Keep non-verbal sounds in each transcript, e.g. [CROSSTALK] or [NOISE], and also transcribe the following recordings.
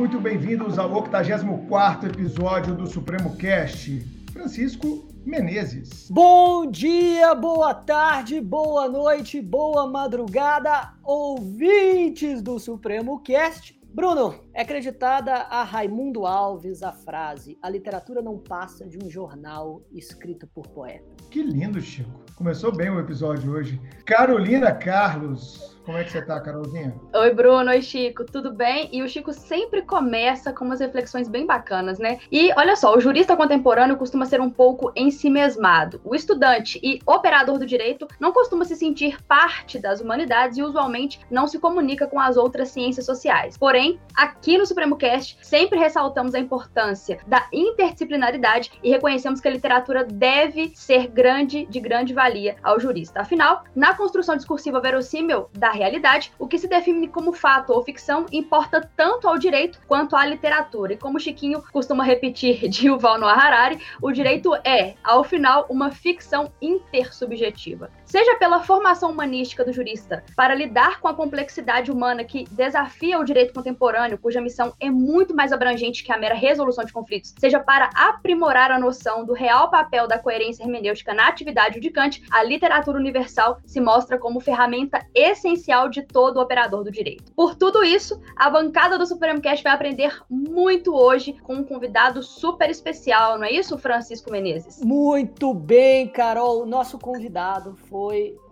muito bem-vindos ao 84 episódio do Supremo Cast. Francisco Menezes. Bom dia, boa tarde, boa noite, boa madrugada, ouvintes do Supremo Cast. Bruno, é acreditada a Raimundo Alves a frase: a literatura não passa de um jornal escrito por poeta. Que lindo, Chico. Começou bem o episódio hoje. Carolina Carlos, como é que você tá, Carolzinha? Oi, Bruno. Oi, Chico. Tudo bem? E o Chico sempre começa com umas reflexões bem bacanas, né? E olha só, o jurista contemporâneo costuma ser um pouco ensimesmado. O estudante e operador do direito não costuma se sentir parte das humanidades e usualmente não se comunica com as outras ciências sociais. Porém, aqui no Supremo Cast, sempre ressaltamos a importância da interdisciplinaridade e reconhecemos que a literatura deve ser grande, de grande valia ao jurista. Afinal, na construção discursiva verossímil da da realidade, o que se define como fato ou ficção importa tanto ao direito quanto à literatura. E como Chiquinho costuma repetir [LAUGHS] de Yuval Noah Harari, o direito é, ao final, uma ficção intersubjetiva. Seja pela formação humanística do jurista para lidar com a complexidade humana que desafia o direito contemporâneo, cuja missão é muito mais abrangente que a mera resolução de conflitos, seja para aprimorar a noção do real papel da coerência hermenêutica na atividade de Kant, a literatura universal se mostra como ferramenta essencial de todo operador do direito. Por tudo isso, a bancada do Supremo Cast vai aprender muito hoje com um convidado super especial, não é isso, Francisco Menezes? Muito bem, Carol. Nosso convidado foi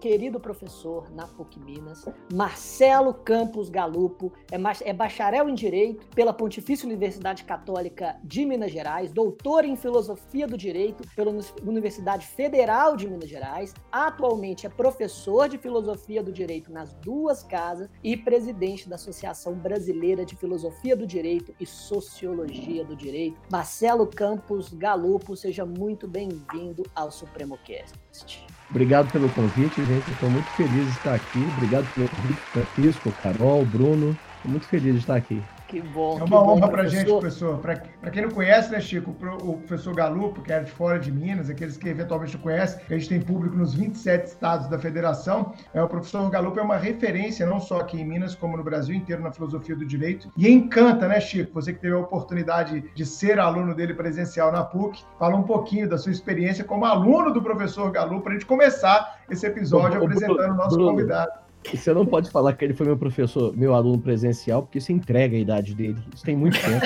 querido professor na PUC Minas, Marcelo Campos Galupo, é, é bacharel em Direito pela Pontifícia Universidade Católica de Minas Gerais, doutor em Filosofia do Direito pela Universidade Federal de Minas Gerais, atualmente é professor de Filosofia do Direito nas duas casas e presidente da Associação Brasileira de Filosofia do Direito e Sociologia do Direito. Marcelo Campos Galupo, seja muito bem-vindo ao Supremo Cast. Obrigado pelo convite, gente. Estou muito feliz de estar aqui. Obrigado pelo convite, Francisco, Carol, Bruno. Estou muito feliz de estar aqui. Que bom. É uma honra para a gente, professor. Para quem não conhece, né, Chico, o professor Galupo, que era de fora de Minas, aqueles que eventualmente não conhecem, a gente tem público nos 27 estados da federação. É, o professor Galupo é uma referência, não só aqui em Minas, como no Brasil inteiro, na filosofia do direito. E encanta, né, Chico? Você que teve a oportunidade de ser aluno dele presencial na PUC, fala um pouquinho da sua experiência como aluno do professor Galupo, para a gente começar esse episódio apresentando o nosso Bruno, convidado. Você não pode falar que ele foi meu professor, meu aluno presencial, porque isso entrega a idade dele. Isso tem muito tempo.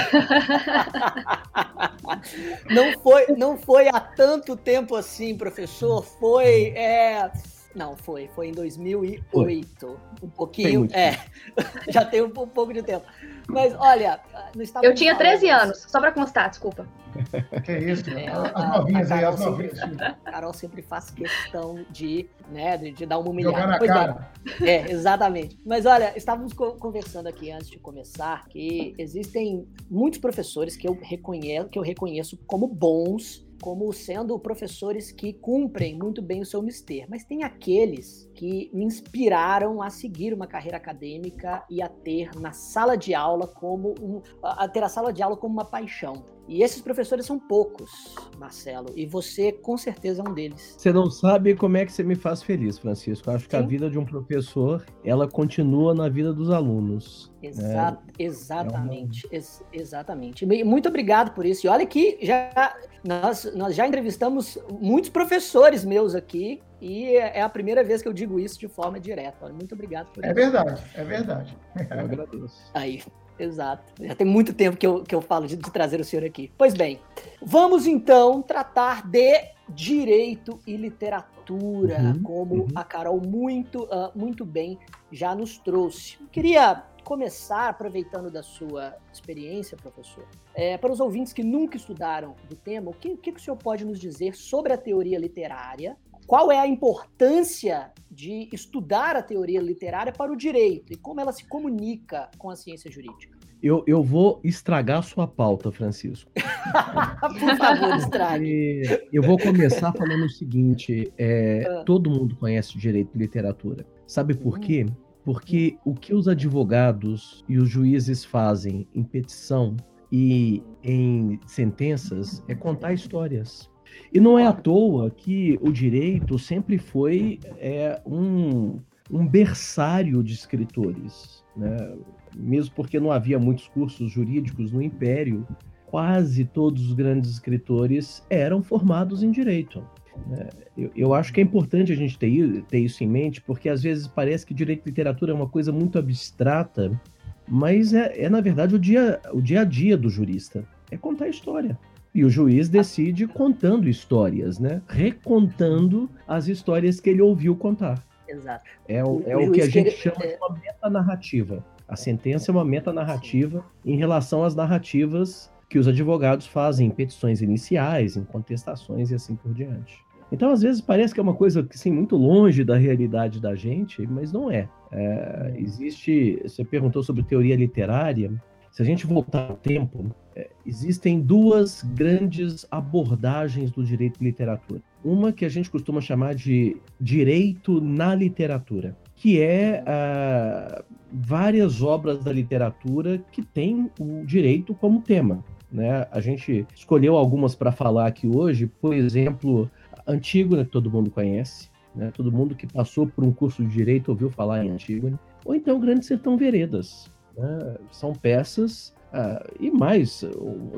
[LAUGHS] não, foi, não foi há tanto tempo assim, professor. Foi. É... Não, foi. Foi em 2008. Foi. Um pouquinho. É. [LAUGHS] Já tem um, um pouco de tempo. Mas olha, Eu tinha 13 anos, só para constar, desculpa. Que isso, é, as novinhas aí, as novinhas. Sempre, Carol sempre faz questão de, né, de, de dar uma humilhada. Jogar na pois cara. É, é, exatamente. Mas olha, estávamos conversando aqui antes de começar que existem muitos professores que eu reconheço, que eu reconheço como bons como sendo professores que cumprem muito bem o seu mister, mas tem aqueles que me inspiraram a seguir uma carreira acadêmica e a ter na sala de aula como um, a ter a sala de aula como uma paixão. E esses professores são poucos, Marcelo, e você com certeza é um deles. Você não sabe como é que você me faz feliz, Francisco. Eu acho Sim. que a vida de um professor, ela continua na vida dos alunos. Exa é, exatamente, é uma... ex exatamente. Muito obrigado por isso. E olha que já nós, nós já entrevistamos muitos professores meus aqui e é a primeira vez que eu digo isso de forma direta. Muito obrigado por é isso. É verdade, é verdade. Eu agradeço. Aí, exato. Já tem muito tempo que eu, que eu falo de, de trazer o senhor aqui. Pois bem, vamos então tratar de direito e literatura, uhum, como uhum. a Carol muito, uh, muito bem já nos trouxe. Eu queria começar aproveitando da sua experiência, professor. É, para os ouvintes que nunca estudaram do tema, o que, o que o senhor pode nos dizer sobre a teoria literária? Qual é a importância de estudar a teoria literária para o direito e como ela se comunica com a ciência jurídica? Eu, eu vou estragar a sua pauta, Francisco. [LAUGHS] Por favor, estrague. Eu vou começar falando o seguinte: é, ah. todo mundo conhece direito e literatura. Sabe por quê? Porque o que os advogados e os juízes fazem em petição e em sentenças é contar histórias. E não é à toa que o direito sempre foi é, um, um berçário de escritores. Né? mesmo porque não havia muitos cursos jurídicos no Império, quase todos os grandes escritores eram formados em direito. É, eu, eu, acho que é importante a gente ter, ter isso em mente, porque às vezes parece que direito e literatura é uma coisa muito abstrata, mas é, é na verdade o dia, o dia a dia do jurista. É contar a história. E o juiz decide contando histórias, né? Recontando as histórias que ele ouviu contar. Exato. É o, é o, o que a gente chama de uma metanarrativa. A sentença é uma metanarrativa em relação às narrativas que os advogados fazem em petições iniciais, em contestações e assim por diante. Então, às vezes, parece que é uma coisa assim, muito longe da realidade da gente, mas não é. é existe. Você perguntou sobre teoria literária. Se a gente voltar ao tempo, é, existem duas grandes abordagens do direito de literatura. Uma que a gente costuma chamar de direito na literatura, que é uh, várias obras da literatura que têm o direito como tema. Né? A gente escolheu algumas para falar aqui hoje, por exemplo, Antígona, que todo mundo conhece, né? todo mundo que passou por um curso de direito ouviu falar em Antígona, ou então Grande Sertão Veredas. Né? São peças uh, e mais,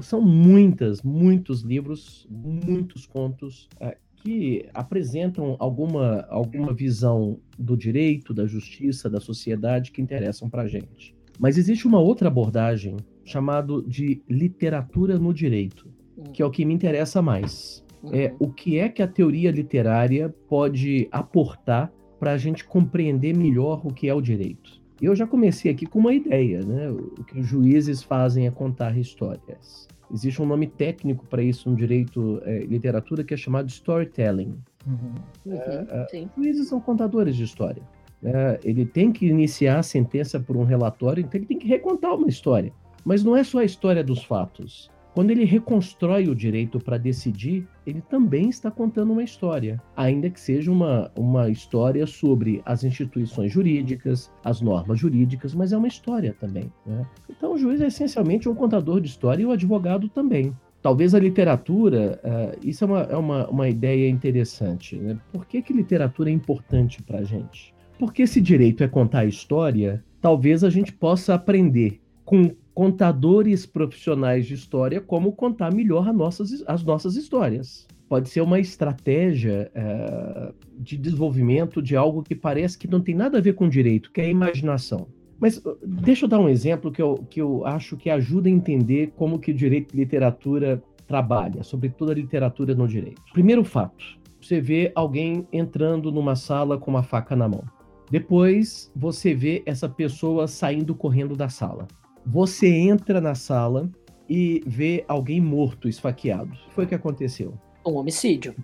são muitas, muitos livros, muitos contos uh, que apresentam alguma, alguma visão do direito, da justiça, da sociedade que interessam para a gente. Mas existe uma outra abordagem chamado de literatura no direito, que é o que me interessa mais. É uhum. o que é que a teoria literária pode aportar para a gente compreender melhor o que é o direito. Eu já comecei aqui com uma ideia, né? O que os juízes fazem é contar histórias. Existe um nome técnico para isso no direito é, literatura que é chamado storytelling. Uhum. Uhum, é, é, juízes são contadores de história. É, ele tem que iniciar a sentença por um relatório, então ele tem que recontar uma história. Mas não é só a história dos fatos. Quando ele reconstrói o direito para decidir, ele também está contando uma história, ainda que seja uma, uma história sobre as instituições jurídicas, as normas jurídicas, mas é uma história também. Né? Então, o juiz é essencialmente um contador de história e o advogado também. Talvez a literatura, uh, isso é uma, é uma, uma ideia interessante. Né? Por que, que literatura é importante para a gente? Porque esse direito é contar a história, talvez a gente possa aprender com contadores profissionais de história como contar melhor as nossas, as nossas histórias. Pode ser uma estratégia é, de desenvolvimento de algo que parece que não tem nada a ver com direito, que é a imaginação. Mas uh, deixa eu dar um exemplo que eu, que eu acho que ajuda a entender como que o direito de literatura trabalha, sobretudo a literatura no direito. Primeiro fato, você vê alguém entrando numa sala com uma faca na mão. Depois, você vê essa pessoa saindo correndo da sala. Você entra na sala e vê alguém morto, esfaqueado. O que foi que aconteceu? Um homicídio.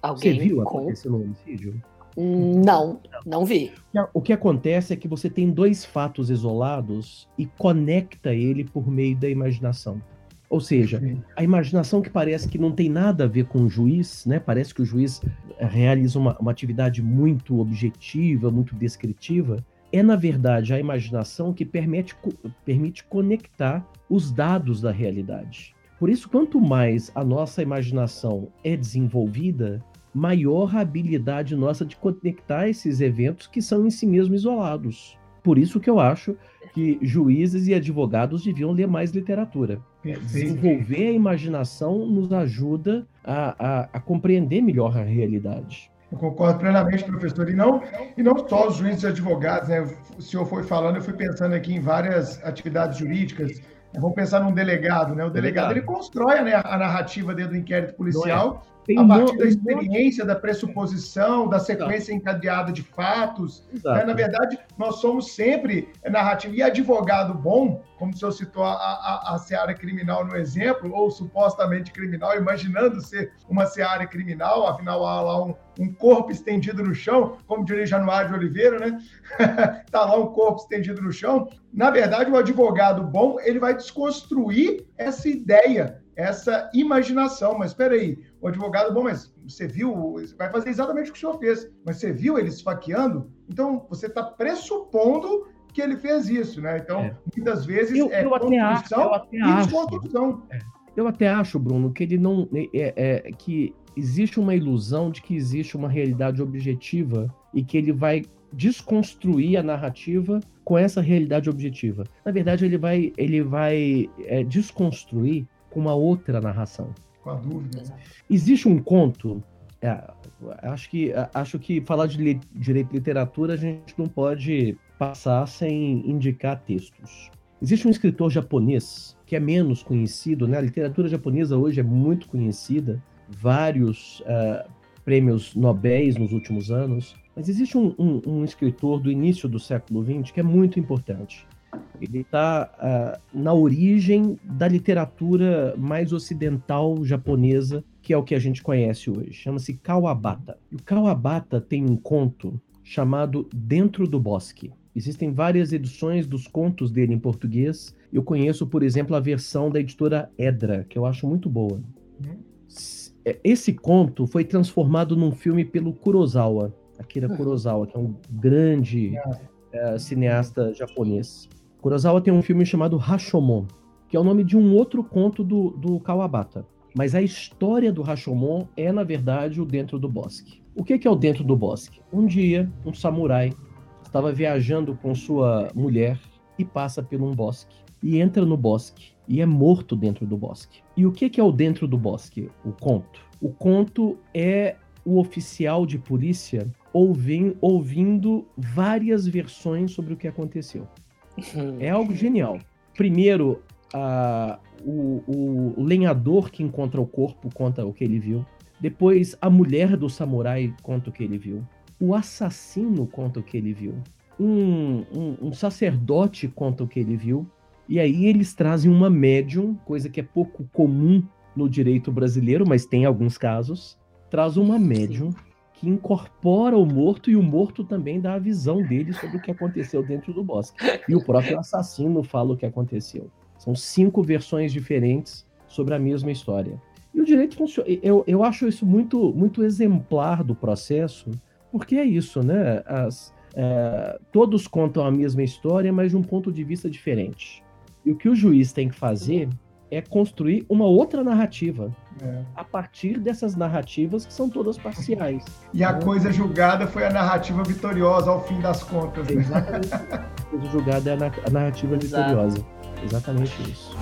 Alguém Você viu com... acontecendo um homicídio? Não, não vi. O que acontece é que você tem dois fatos isolados e conecta ele por meio da imaginação. Ou seja, a imaginação que parece que não tem nada a ver com o juiz, né? Parece que o juiz realiza uma, uma atividade muito objetiva, muito descritiva, é, na verdade, a imaginação que permite, permite conectar os dados da realidade. Por isso, quanto mais a nossa imaginação é desenvolvida, maior a habilidade nossa de conectar esses eventos que são em si mesmos isolados. Por isso que eu acho que juízes e advogados deviam ler mais literatura. Desenvolver a imaginação nos ajuda a, a, a compreender melhor a realidade. Eu concordo plenamente, professor. E não, e não só os juízes e advogados, né? O senhor foi falando, eu fui pensando aqui em várias atividades jurídicas. Vamos pensar num delegado, né? O delegado ele constrói né, a narrativa dentro do inquérito policial tem a partir da experiência, da pressuposição, da sequência encadeada de fatos. Né? Na verdade, nós somos sempre narrativa. E advogado bom, como o senhor citou a, a, a seara criminal no exemplo, ou supostamente criminal, imaginando ser uma seara criminal, afinal há lá um, um corpo estendido no chão, como diria Januário de Oliveira, né? Está [LAUGHS] lá um corpo estendido no chão. Na verdade, o advogado bom, ele vai desconstruir essa ideia essa imaginação. Mas espera aí, o advogado, bom, mas você viu, vai fazer exatamente o que o senhor fez, mas você viu ele esfaqueando? Então, você está pressupondo que ele fez isso, né? Então, é. muitas vezes eu, é eu construção até, eu até e desconstrução. É. Eu até acho, Bruno, que ele não. É, é, que existe uma ilusão de que existe uma realidade objetiva e que ele vai desconstruir a narrativa com essa realidade objetiva. Na verdade, ele vai, ele vai é, desconstruir com uma outra narração. Com a dúvida. Existe um conto. É, acho, que, acho que falar de li, direito de literatura a gente não pode passar sem indicar textos. Existe um escritor japonês que é menos conhecido, né? A literatura japonesa hoje é muito conhecida, vários uh, prêmios Nobel nos últimos anos, mas existe um, um, um, escritor do início do século XX que é muito importante. Ele está uh, ah, na origem da literatura mais ocidental japonesa, que é o que a gente conhece hoje. Chama-se Kawabata. E o Kawabata tem um conto chamado Dentro do Bosque. Existem várias edições dos contos dele em português. Eu conheço, por exemplo, a versão da editora Edra, que eu acho muito boa. Uhum. Esse conto foi transformado num filme pelo Kurosawa. Akira hum. Kurosawa, que é um grande é, cineasta japonês. Kurosawa tem um filme chamado Rashomon, que é o nome de um outro conto do, do Kawabata. Mas a história do Rashomon é, na verdade, o Dentro do Bosque. O que é o Dentro do Bosque? Um dia, um samurai estava viajando com sua mulher e passa por um bosque. E entra no bosque e é morto dentro do bosque. E o que é o Dentro do Bosque? O conto. O conto é o oficial de polícia ouvindo várias versões sobre o que aconteceu. É algo genial. Primeiro, a, o, o lenhador que encontra o corpo conta o que ele viu. Depois, a mulher do samurai conta o que ele viu. O assassino conta o que ele viu. Um, um, um sacerdote conta o que ele viu. E aí eles trazem uma médium, coisa que é pouco comum no direito brasileiro, mas tem alguns casos. Traz uma médium que incorpora o morto e o morto também dá a visão dele sobre o que aconteceu dentro do bosque. E o próprio assassino fala o que aconteceu. São cinco versões diferentes sobre a mesma história. E o direito funciona. Eu, eu acho isso muito, muito exemplar do processo, porque é isso, né? As, é, todos contam a mesma história, mas de um ponto de vista diferente. E o que o juiz tem que fazer é construir uma outra narrativa é. a partir dessas narrativas que são todas parciais. [LAUGHS] E a coisa julgada foi a narrativa vitoriosa ao fim das contas. Né? Exatamente. a coisa julgada é a narrativa Exato. vitoriosa. Exatamente isso.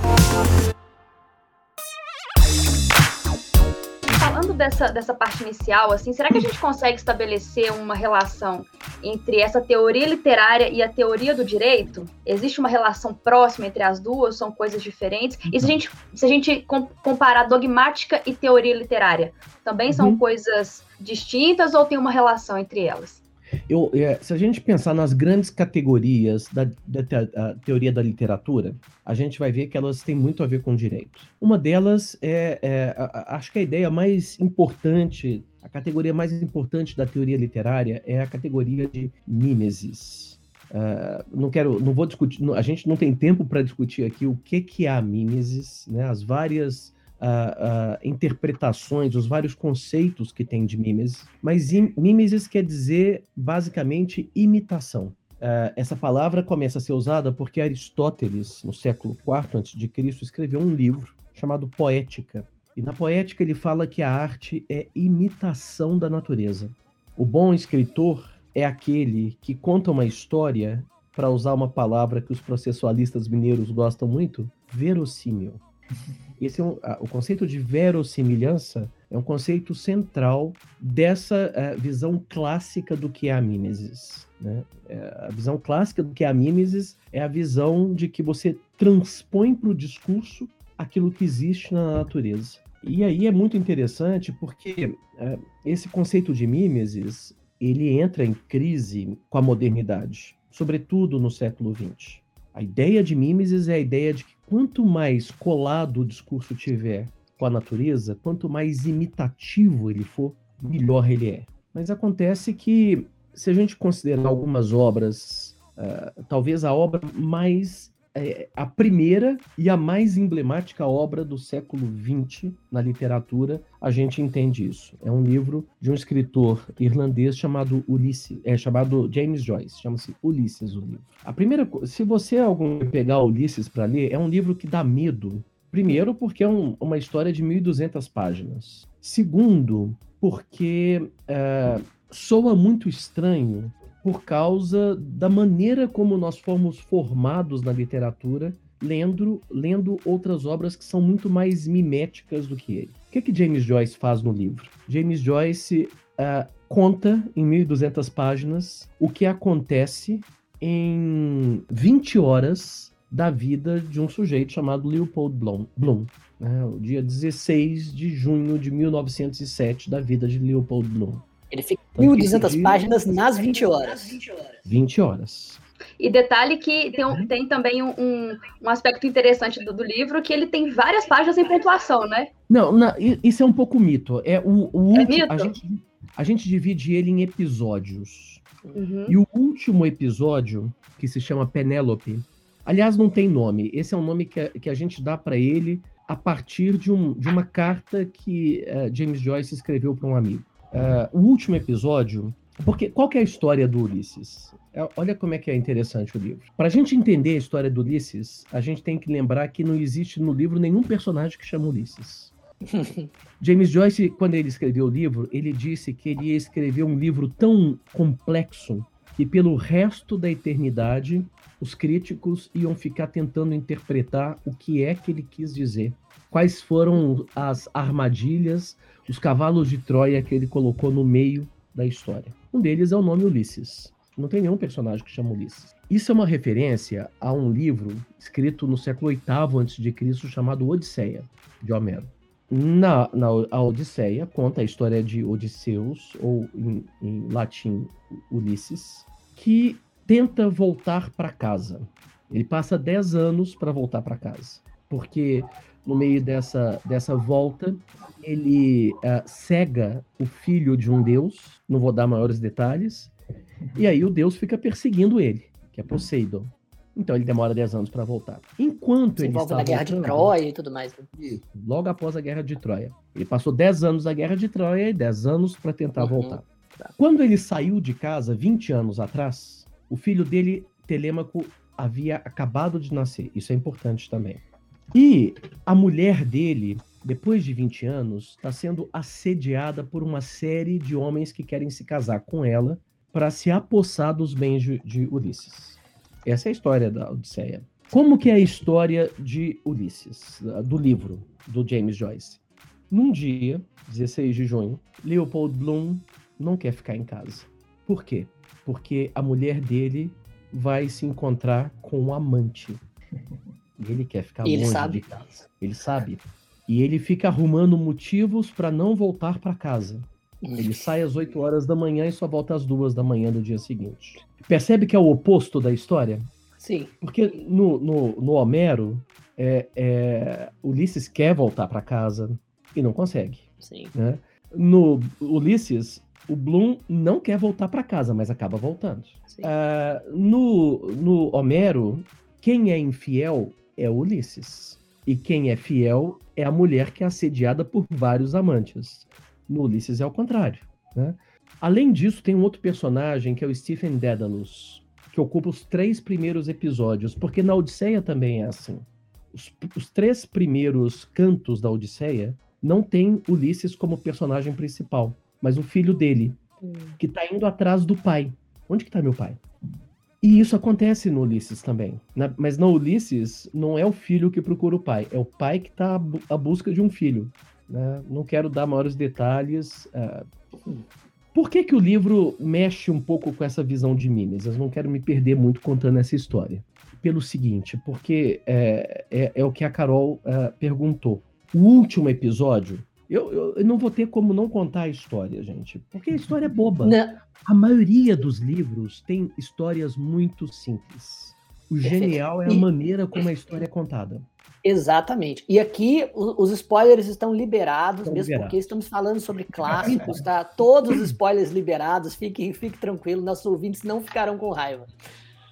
Dessa, dessa parte inicial, assim, será que a gente consegue estabelecer uma relação entre essa teoria literária e a teoria do direito? Existe uma relação próxima entre as duas? São coisas diferentes? E se a gente, se a gente comparar dogmática e teoria literária, também são uhum. coisas distintas ou tem uma relação entre elas? Eu, é, se a gente pensar nas grandes categorias da, da te, teoria da literatura, a gente vai ver que elas têm muito a ver com direito. Uma delas é, é a, acho que a ideia mais importante, a categoria mais importante da teoria literária é a categoria de mimesis. Uh, não quero, não vou discutir, a gente não tem tempo para discutir aqui o que, que é a mimesis, né, as várias uh, uh, interpretações, os vários conceitos que tem de mimesis, mas mimesis quer dizer basicamente imitação. Uh, essa palavra começa a ser usada porque Aristóteles, no século IV a.C., escreveu um livro chamado Poética. E na Poética ele fala que a arte é imitação da natureza. O bom escritor é aquele que conta uma história, para usar uma palavra que os processualistas mineiros gostam muito, verossímil. Esse é um, o conceito de verossimilhança é um conceito central dessa uh, visão clássica do que é a mimesis. Né? É, a visão clássica do que é a mimesis é a visão de que você transpõe para o discurso aquilo que existe na natureza. E aí é muito interessante porque uh, esse conceito de mimesis ele entra em crise com a modernidade, sobretudo no século XX. A ideia de mimesis é a ideia de que quanto mais colado o discurso tiver com a natureza, quanto mais imitativo ele for, melhor ele é. Mas acontece que, se a gente considerar algumas obras, uh, talvez a obra mais é, a primeira e a mais emblemática obra do século XX na literatura, a gente entende isso. É um livro de um escritor irlandês chamado Ulisses, é chamado James Joyce, chama-se Ulisses o livro. A primeira, se você algum pegar Ulisses para ler, é um livro que dá medo. Primeiro, porque é um, uma história de 1.200 páginas. Segundo, porque uh, soa muito estranho por causa da maneira como nós fomos formados na literatura, lendo, lendo outras obras que são muito mais miméticas do que ele. O que, que James Joyce faz no livro? James Joyce uh, conta em 1.200 páginas o que acontece em 20 horas da vida de um sujeito chamado Leopold Bloom, Bloom né, o dia 16 de junho de 1907 da vida de Leopold Bloom. Ele 1.200 páginas nas 20 horas. 20 horas. E detalhe que tem, um, tem também um, um, aspecto interessante do, do, livro, que ele tem várias páginas em pontuação, né? Não, não isso é um pouco mito. É o, o é último, mito? A gente, a gente divide ele em episódios. Uhum. E o último episódio, que se chama Penélope, aliás, não tem nome. Esse é um nome que a, que a gente dá para ele a partir de, um, de uma carta que uh, James Joyce escreveu para um amigo. Uh, o último episódio, porque qual é a história do Ulisses? É, olha como é que é interessante o livro. Para a gente entender a história do Ulisses, a gente tem que lembrar que não existe no livro nenhum personagem que chama Ulisses. [LAUGHS] James Joyce, quando ele escreveu o livro, ele disse que ele ia escrever um livro tão complexo que pelo resto da eternidade os críticos iam ficar tentando interpretar o que é que ele quis dizer. Quais foram as armadilhas, os cavalos de Troia que ele colocou no meio da história. Um deles é o nome Ulisses. Não tem nenhum personagem que chama Ulisses. Isso é uma referência a um livro escrito no século VIII a.C. chamado Odisseia, de Homero. Na, na a Odisseia conta a história de Odisseus, ou em, em latim Ulisses, que tenta voltar para casa. Ele passa 10 anos para voltar para casa, porque no meio dessa, dessa volta, ele uh, cega o filho de um deus, não vou dar maiores detalhes, e aí o deus fica perseguindo ele, que é Poseidon. Então ele demora 10 anos para voltar. Enquanto Se ele está na Guerra de Troia e tudo mais. Né? Logo após a Guerra de Troia. Ele passou 10 anos na Guerra de Troia e 10 anos para tentar uhum. voltar. Tá. Quando ele saiu de casa 20 anos atrás, o filho dele, Telêmaco, havia acabado de nascer. Isso é importante também. E a mulher dele, depois de 20 anos, está sendo assediada por uma série de homens que querem se casar com ela para se apossar dos bens de, Ulisses. Essa é a história da Odisseia. Como que é a história de Ulisses, do livro do James Joyce? Num dia, 16 de junho, Leopold Bloom não quer ficar em casa. Por quê? Porque a mulher dele vai se encontrar com um amante. E ele quer ficar ele longe sabe. de casa. Ele sabe. E ele fica arrumando motivos para não voltar para casa. Ele sai às 8 horas da manhã e só volta às 2 da manhã do dia seguinte. Percebe que é o oposto da história? Sim. Porque no, no, no Homero, é, é, Ulisses quer voltar para casa e não consegue. Sim. Né? No Ulisses, o Bloom não quer voltar para casa, mas acaba voltando. Uh, no, no Homero, quem é infiel é Ulisses. E quem é fiel é a mulher que é assediada por vários amantes. No Ulisses é o contrário. Né? Além disso, tem um outro personagem que é o Stephen Dedalus, que ocupa os três primeiros episódios, porque na Odisseia também é assim. Os, os três primeiros cantos da Odisseia não tem Ulisses como personagem principal, mas o filho dele, hum. que está indo atrás do pai. Onde que tá meu pai? E isso acontece no Ulisses também. Né? Mas no Ulisses, não é o filho que procura o pai, é o pai que está à busca de um filho. Né? Não quero dar maiores detalhes. Uh... Por que, que o livro mexe um pouco com essa visão de Mimes? Eu não quero me perder muito contando essa história. Pelo seguinte, porque é, é, é o que a Carol uh, perguntou. O último episódio, eu, eu, eu, não vou ter como não contar a história, gente, porque a história é boba. Não. A maioria dos livros tem histórias muito simples. O genial é a maneira como a história é contada. Exatamente. E aqui os spoilers estão liberados, estão mesmo liberados. porque estamos falando sobre clássicos, tá? Todos os spoilers liberados, fique, fique tranquilo, nossos ouvintes não ficarão com raiva.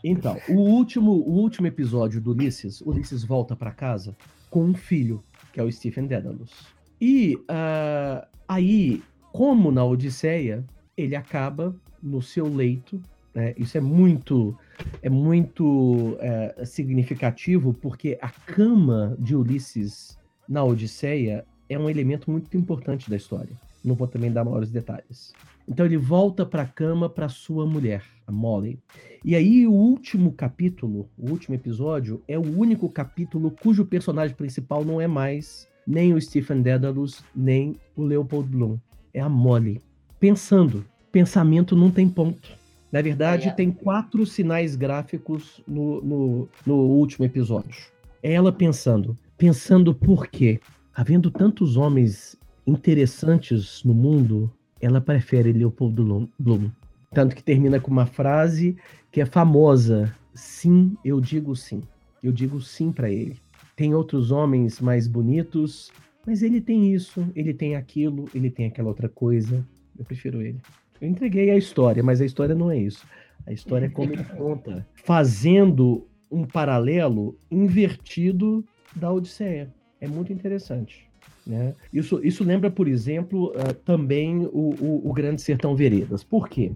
Então, o último, o último episódio do Ulisses, Ulisses volta para casa com um filho, que é o Stephen Dedalus. E uh, aí, como na Odisseia, ele acaba no seu leito. Né? Isso é muito é muito é, significativo porque a cama de Ulisses na Odisseia é um elemento muito importante da história. Não vou também dar maiores detalhes. Então ele volta para a cama para sua mulher, a Molly. E aí o último capítulo, o último episódio, é o único capítulo cujo personagem principal não é mais nem o Stephen Dedalus, nem o Leopold Bloom. É a Molly. Pensando. Pensamento não tem ponto. Na verdade, é. tem quatro sinais gráficos no, no, no último episódio. É ela pensando. Pensando por quê? Havendo tantos homens interessantes no mundo, ela prefere Leopold Bloom. Tanto que termina com uma frase que é famosa: Sim, eu digo sim. Eu digo sim para ele. Tem outros homens mais bonitos, mas ele tem isso, ele tem aquilo, ele tem aquela outra coisa. Eu prefiro ele. Eu entreguei a história, mas a história não é isso. A história é como ele [LAUGHS] conta, fazendo um paralelo invertido da Odisseia. É muito interessante. Né? Isso, isso lembra, por exemplo, uh, também o, o, o, Grande Sertão Veredas. Por quê?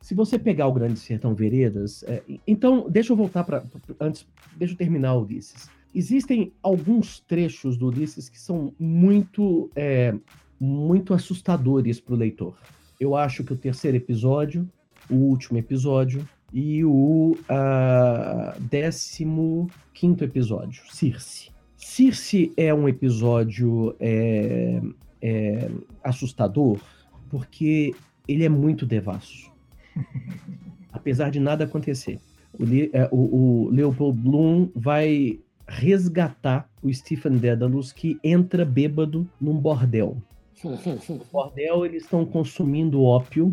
Se você pegar o Grande Sertão Veredas, é, então deixa eu voltar para antes, deixa eu terminar o Ulisses. Existem alguns trechos do Ulisses que são muito é, muito assustadores para o leitor. Eu acho que o terceiro episódio, o último episódio e o uh, décimo quinto episódio, Circe. Circe é um episódio é, é, assustador porque ele é muito devasso. [LAUGHS] Apesar de nada acontecer. O, é, o, o Leopold Bloom vai resgatar o Stephen Dedalus que entra bêbado num bordel. No [LAUGHS] bordel eles estão consumindo ópio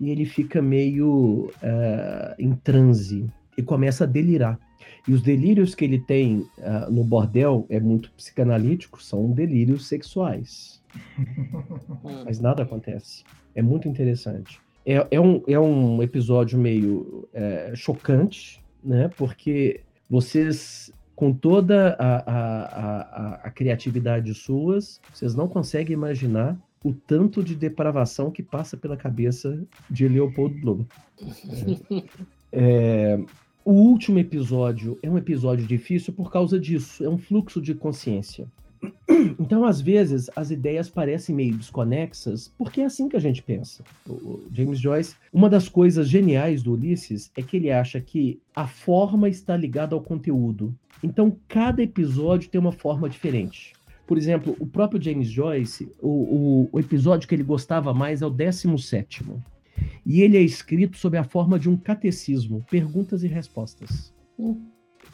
e ele fica meio uh, em transe e começa a delirar. E os delírios que ele tem uh, no bordel é muito psicanalítico, são delírios sexuais. [LAUGHS] Mas nada acontece. É muito interessante. É, é, um, é um episódio meio é, chocante, né? Porque vocês, com toda a, a, a, a criatividade suas, vocês não conseguem imaginar o tanto de depravação que passa pela cabeça de Leopold Bloom. É, o último episódio é um episódio difícil por causa disso, é um fluxo de consciência. Então, às vezes, as ideias parecem meio desconexas, porque é assim que a gente pensa. O James Joyce, uma das coisas geniais do Ulisses é que ele acha que a forma está ligada ao conteúdo. Então, cada episódio tem uma forma diferente. Por exemplo, o próprio James Joyce, o, o, o episódio que ele gostava mais é o 17. E ele é escrito sob a forma de um catecismo, perguntas e respostas. Hum.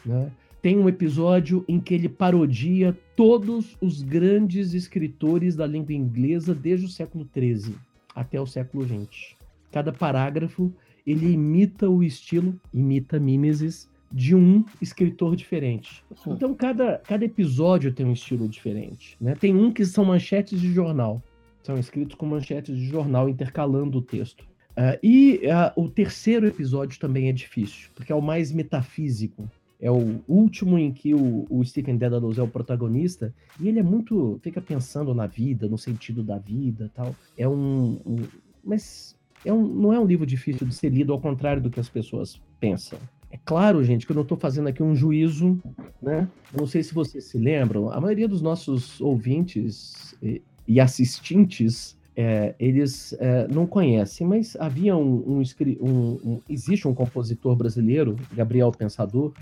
Né? Tem um episódio em que ele parodia todos os grandes escritores da língua inglesa desde o século XIII até o século XX. Cada parágrafo ele imita o estilo, imita mimesis de um escritor diferente. Então cada, cada episódio tem um estilo diferente. Né? Tem um que são manchetes de jornal. São escritos com manchetes de jornal intercalando o texto. Uh, e uh, o terceiro episódio também é difícil, porque é o mais metafísico. É o último em que o, o Stephen Dedalus é o protagonista, e ele é muito. fica pensando na vida, no sentido da vida tal. É um. um mas é um, não é um livro difícil de ser lido, ao contrário do que as pessoas pensam. É claro, gente, que eu não estou fazendo aqui um juízo, né? Eu não sei se vocês se lembram, a maioria dos nossos ouvintes e, e assistentes é, eles é, não conhecem, mas havia um, um, um, existe um compositor brasileiro, Gabriel Pensador,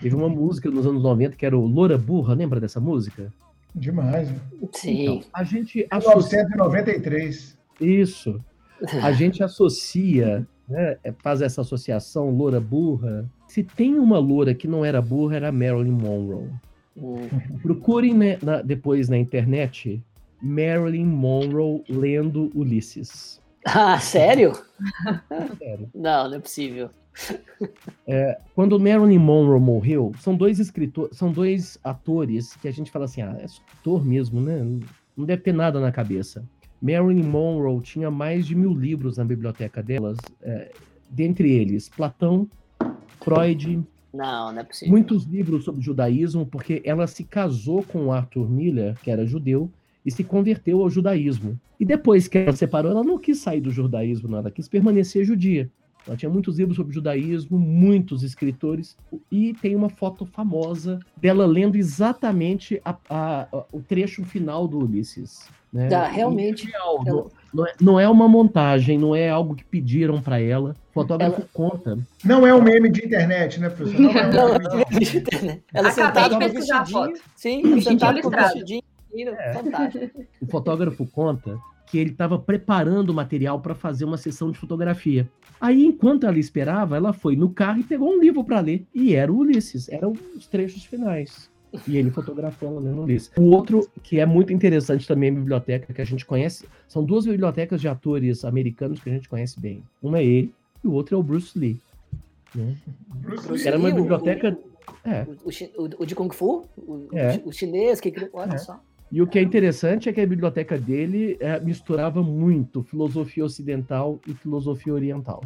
teve uma música nos anos 90 que era o Loura Burra, lembra dessa música? Demais. Né? Sim. Então, a gente 1993. Isso. [LAUGHS] A gente associa, né, faz essa associação loura burra. Se tem uma loura que não era burra, era Marilyn Monroe. Hum. Procurem né, na, depois na internet Marilyn Monroe lendo Ulisses. Ah, sério? sério. Não, não é possível. É, quando Marilyn Monroe morreu, são dois escritores, são dois atores que a gente fala assim, ah, é ator mesmo, né? Não deve ter nada na cabeça. Marilyn Monroe tinha mais de mil livros na biblioteca delas, é, dentre eles Platão, Freud. Não, não é possível. Muitos livros sobre judaísmo, porque ela se casou com Arthur Miller, que era judeu, e se converteu ao judaísmo. E depois que ela separou, ela não quis sair do judaísmo, ela quis permanecer judia. Ela tinha muitos livros sobre judaísmo, muitos escritores, e tem uma foto famosa dela lendo exatamente a, a, a, o trecho final do Ulisses. Né? Tá, realmente. É real, ela... não, é, não, é, uma montagem, não é algo que pediram para ela. O fotógrafo ela... conta. Não é um meme de internet, né, professor? Não é um meme de internet. Ela sentada no vestidinho. Sim, sentada com o vestidinho. É. Fantástico. O fotógrafo conta que ele estava preparando o material para fazer uma sessão de fotografia. Aí, enquanto ela esperava, ela foi no carro e pegou um livro para ler. E era o Ulisses, eram os trechos finais. E ele fotografando né, no Ulisses. O outro, que é muito interessante também, a biblioteca que a gente conhece, são duas bibliotecas de atores americanos que a gente conhece bem. Uma é ele e o outro é o Bruce Lee. Né? Bruce Era uma Lee, biblioteca. O, é. o, o, o, de Kung Fu? O, é. o chinês, que. Olha é. só. E o que é interessante é que a biblioteca dele é, misturava muito filosofia ocidental e filosofia oriental.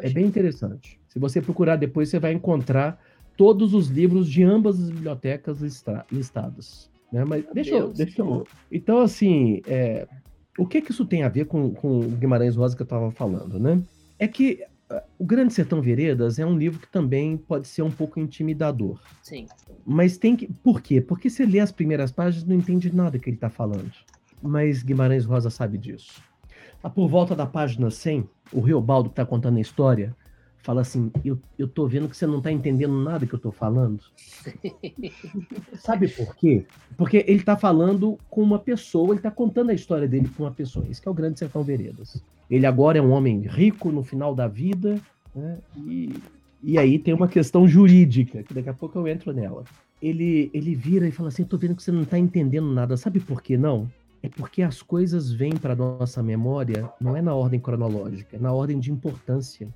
É bem interessante. Se você procurar depois, você vai encontrar todos os livros de ambas as bibliotecas listados. Né? Mas deixa eu, deixa eu. Então, assim, é, o que, que isso tem a ver com, com o Guimarães Rosa que eu estava falando, né? É que o Grande Sertão Veredas é um livro que também pode ser um pouco intimidador. Sim. Mas tem que. Por quê? Porque você lê as primeiras páginas não entende nada que ele está falando. Mas Guimarães Rosa sabe disso. Ah, por volta da página 100, o Riobaldo que está contando a história fala assim: eu, eu tô vendo que você não está entendendo nada que eu estou falando. [LAUGHS] Sabe por quê? Porque ele está falando com uma pessoa, ele está contando a história dele com uma pessoa. Isso que é o Grande Sertão Veredas. Ele agora é um homem rico no final da vida, né? e, e aí tem uma questão jurídica, que daqui a pouco eu entro nela. Ele, ele vira e fala assim: tô vendo que você não está entendendo nada. Sabe por que não? É porque as coisas vêm para nossa memória, não é na ordem cronológica, é na ordem de importância.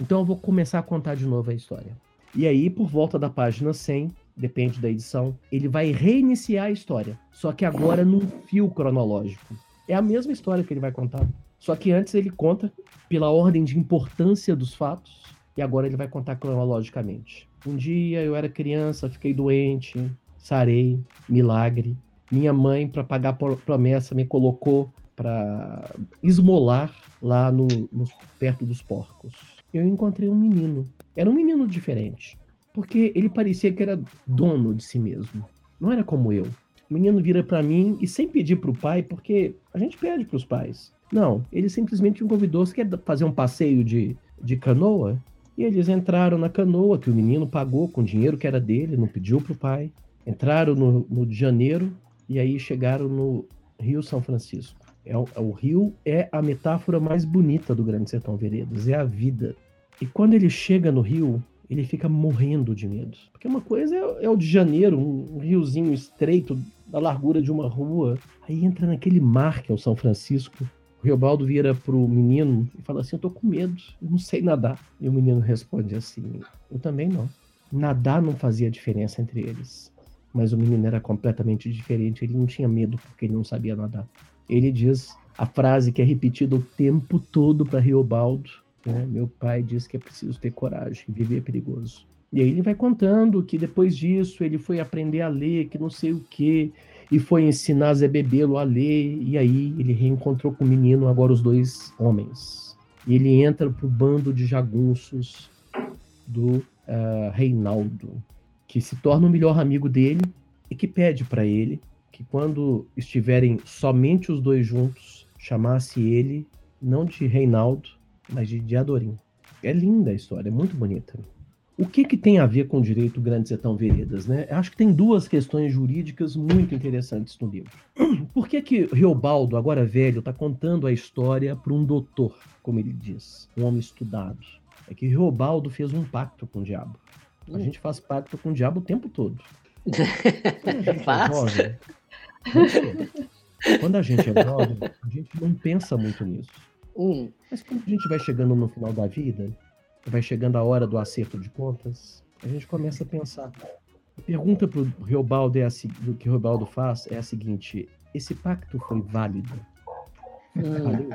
Então eu vou começar a contar de novo a história. E aí, por volta da página 100, depende da edição, ele vai reiniciar a história, só que agora num fio cronológico. É a mesma história que ele vai contar. Só que antes ele conta pela ordem de importância dos fatos e agora ele vai contar cronologicamente. Um dia eu era criança, fiquei doente, sarei, milagre. Minha mãe, para pagar a promessa, me colocou para esmolar lá no, no, perto dos porcos. Eu encontrei um menino. Era um menino diferente, porque ele parecia que era dono de si mesmo. Não era como eu. O menino vira para mim e sem pedir para o pai, porque a gente pede para os pais. Não, ele simplesmente me convidou. Você quer fazer um passeio de, de canoa? E eles entraram na canoa, que o menino pagou com dinheiro que era dele, não pediu para o pai. Entraram no, no de janeiro e aí chegaram no Rio São Francisco. É o, o, rio é a metáfora mais bonita do Grande Sertão Veredas, é a vida. E quando ele chega no rio, ele fica morrendo de medo. Porque uma coisa é, é o de janeiro, um, um riozinho estreito, da largura de uma rua. Aí entra naquele mar que é o São Francisco, Riobaldo vira pro menino e fala assim: Eu tô com medo, eu não sei nadar. E o menino responde assim: Eu também não. Nadar não fazia diferença entre eles. Mas o menino era completamente diferente, ele não tinha medo porque ele não sabia nadar. Ele diz a frase que é repetida o tempo todo para Riobaldo: né? Meu pai diz que é preciso ter coragem, viver é perigoso. E aí ele vai contando que depois disso ele foi aprender a ler, que não sei o quê, e foi ensinar Zé Bebelo a ler, e aí ele reencontrou com o menino, agora os dois homens. E ele entra pro bando de jagunços do uh, Reinaldo, que se torna o melhor amigo dele e que pede para ele que quando estiverem somente os dois juntos, chamasse ele não de Reinaldo, mas de Diadorim. É linda a história, é muito bonita. O que, que tem a ver com o direito Grande Sertão Veredas? Né? Acho que tem duas questões jurídicas muito interessantes no livro. Por que, que Riobaldo, agora velho, está contando a história para um doutor, como ele diz, um homem estudado? É que Riobaldo fez um pacto com o diabo. A hum. gente faz pacto com o diabo o tempo todo. [LAUGHS] Quando quando a gente é jovem, a gente não pensa muito nisso. Hum. Mas quando a gente vai chegando no final da vida, vai chegando a hora do acerto de contas, a gente começa a pensar. A pergunta para o Riobaldo é a, que o Riobaldo faz é a seguinte: esse pacto foi válido? Hum.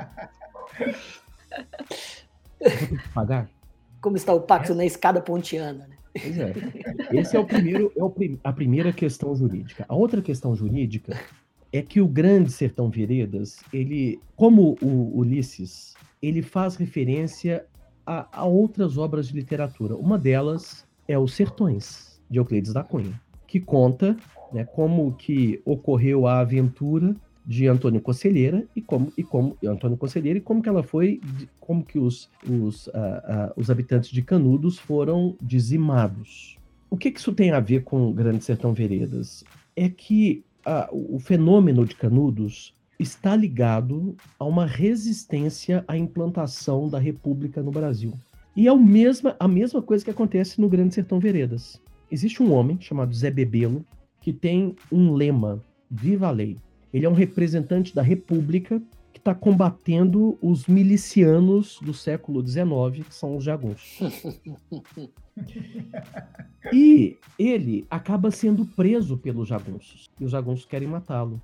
pagar? Como está o pacto é. na escada pontiana, né? Pois é. Esse é o primeiro, é o, a primeira questão jurídica. A outra questão jurídica é que o Grande Sertão Veredas, ele, como o Ulisses, ele faz referência a, a outras obras de literatura. Uma delas é Os Sertões, de Euclides da Cunha, que conta né, como que ocorreu a aventura de Antônio Conselheira e como e como Antônio Conselheira e como que ela foi, como que os, os, uh, uh, os habitantes de Canudos foram dizimados. O que, que isso tem a ver com Grande Sertão Veredas? É que uh, o fenômeno de Canudos está ligado a uma resistência à implantação da República no Brasil. E é o mesma, a mesma coisa que acontece no Grande Sertão Veredas. Existe um homem chamado Zé Bebelo que tem um lema: Viva a lei. Ele é um representante da República que está combatendo os milicianos do século XIX, que são os jagunços. [LAUGHS] e ele acaba sendo preso pelos jagunços. E os jagunços querem matá-lo.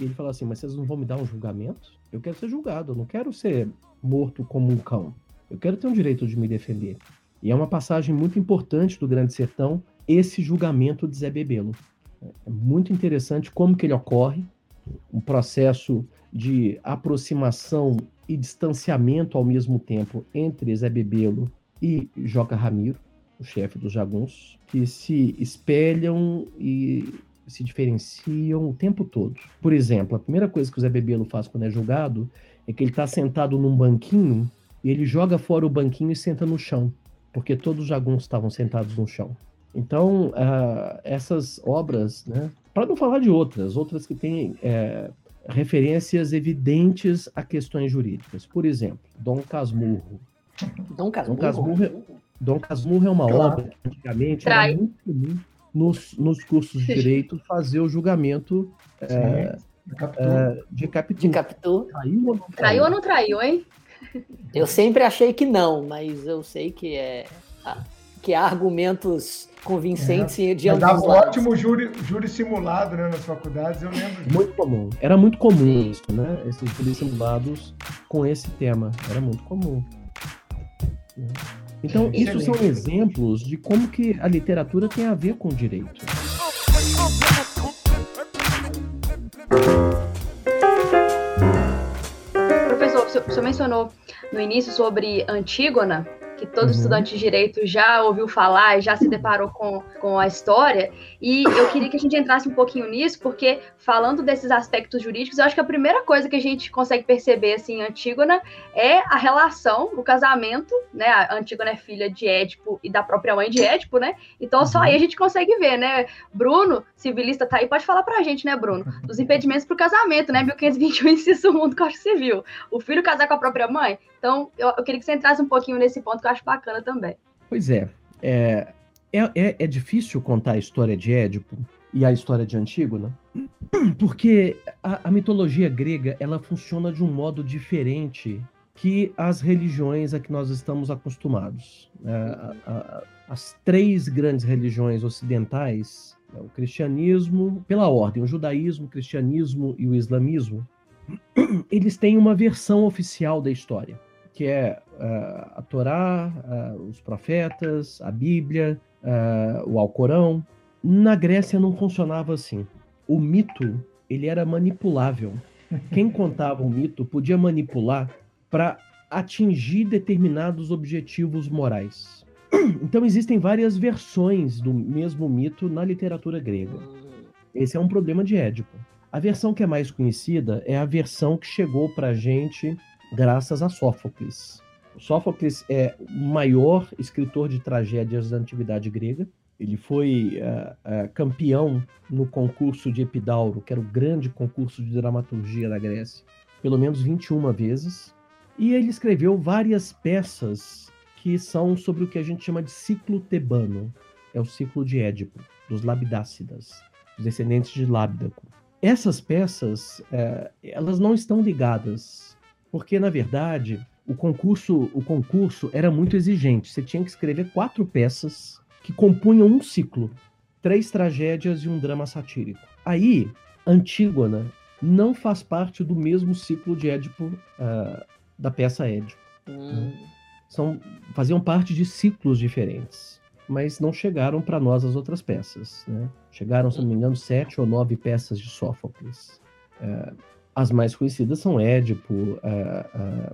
E ele fala assim: Mas vocês não vão me dar um julgamento? Eu quero ser julgado, eu não quero ser morto como um cão. Eu quero ter o um direito de me defender. E é uma passagem muito importante do Grande Sertão, esse julgamento de Zé Bebelo. É muito interessante como que ele ocorre, um processo de aproximação e distanciamento ao mesmo tempo entre Zé Bebelo e Joca Ramiro, o chefe dos jagunços, que se espelham e se diferenciam o tempo todo. Por exemplo, a primeira coisa que o Zé Bebelo faz quando é julgado é que ele está sentado num banquinho e ele joga fora o banquinho e senta no chão, porque todos os jagunços estavam sentados no chão. Então, uh, essas obras, né, para não falar de outras, outras que têm é, referências evidentes a questões jurídicas. Por exemplo, Dom Casmurro. Dom Casmurro? Dom Casmurro é, Dom Casmurro é uma claro. obra que antigamente Trai. era muito comum nos, nos cursos de direito [LAUGHS] fazer o julgamento é, é, de Capitu. De Capitu. Traiu ou não traiu? Traiu ou não traiu, hein? Eu sempre achei que não, mas eu sei que é que há argumentos convincentes é. de ambos lados. um ótimo júri, júri simulado né, nas faculdades, eu lembro. Disso. Muito comum. Era muito comum isso, né? Esses júris simulados com esse tema. Era muito comum. Então, é, isso são exemplos de como que a literatura tem a ver com o direito. Professor, o senhor mencionou no início sobre Antígona, que todo uhum. estudante de direito já ouviu falar e já se deparou com, com a história. E eu queria que a gente entrasse um pouquinho nisso, porque falando desses aspectos jurídicos, eu acho que a primeira coisa que a gente consegue perceber assim, em Antígona é a relação, o casamento, né? A Antígona é filha de Édipo e da própria mãe de Édipo, né? Então só aí a gente consegue ver, né? Bruno, civilista, tá aí, pode falar pra gente, né, Bruno? Dos impedimentos pro casamento, né? 1521, inciso 1 do Código Civil. O filho casar com a própria mãe. Então, eu, eu queria que você entrasse um pouquinho nesse ponto que eu acho bacana também. Pois é. É, é, é, é difícil contar a história de Édipo e a história de Antígona, [CLEARS THROAT] porque a, a, mitologia grega ela funciona de um modo diferente que as religiões a que nós estamos acostumados. É, a, as três grandes religiões ocidentais, né, o cristianismo, pela ordem, o judaísmo, o cristianismo e o islamismo, [CLEARS THROAT] eles têm uma versão oficial da história que é uh, a Torá, uh, os profetas, a Bíblia, uh, o Alcorão. Na Grécia não funcionava assim. O mito ele era manipulável. Quem [LAUGHS] contava o mito podia manipular para atingir determinados objetivos morais. [CLEARS THROAT] Então existem várias versões do mesmo mito na literatura grega. Esse é um problema de Édipo. A versão que é mais conhecida é a versão que chegou para a gente graças a Sófocles. Sófocles é o maior escritor de tragédias da antiguidade grega. Ele foi uh, uh, campeão no concurso de Epidauro, que era o grande concurso de dramaturgia da Grécia, pelo menos 21 vezes. E ele escreveu várias peças que são sobre o que a gente chama de ciclo tebano. É o ciclo de Édipo, dos Labidácidas, descendentes de Lábidaco. Essas peças, uh, elas não estão ligadas porque na verdade o concurso, o concurso era muito exigente. Você tinha que escrever quatro peças que compunham um ciclo, três tragédias e um drama satírico. Aí, Antígona não faz parte do mesmo ciclo de Édipo uh, da peça Édipo. Hum. São, faziam parte de ciclos diferentes, mas não chegaram para nós as outras peças. Né? Chegaram, se não me engano, sete ou nove peças de Sófocles. Uh, as mais conhecidas são Édipo, a,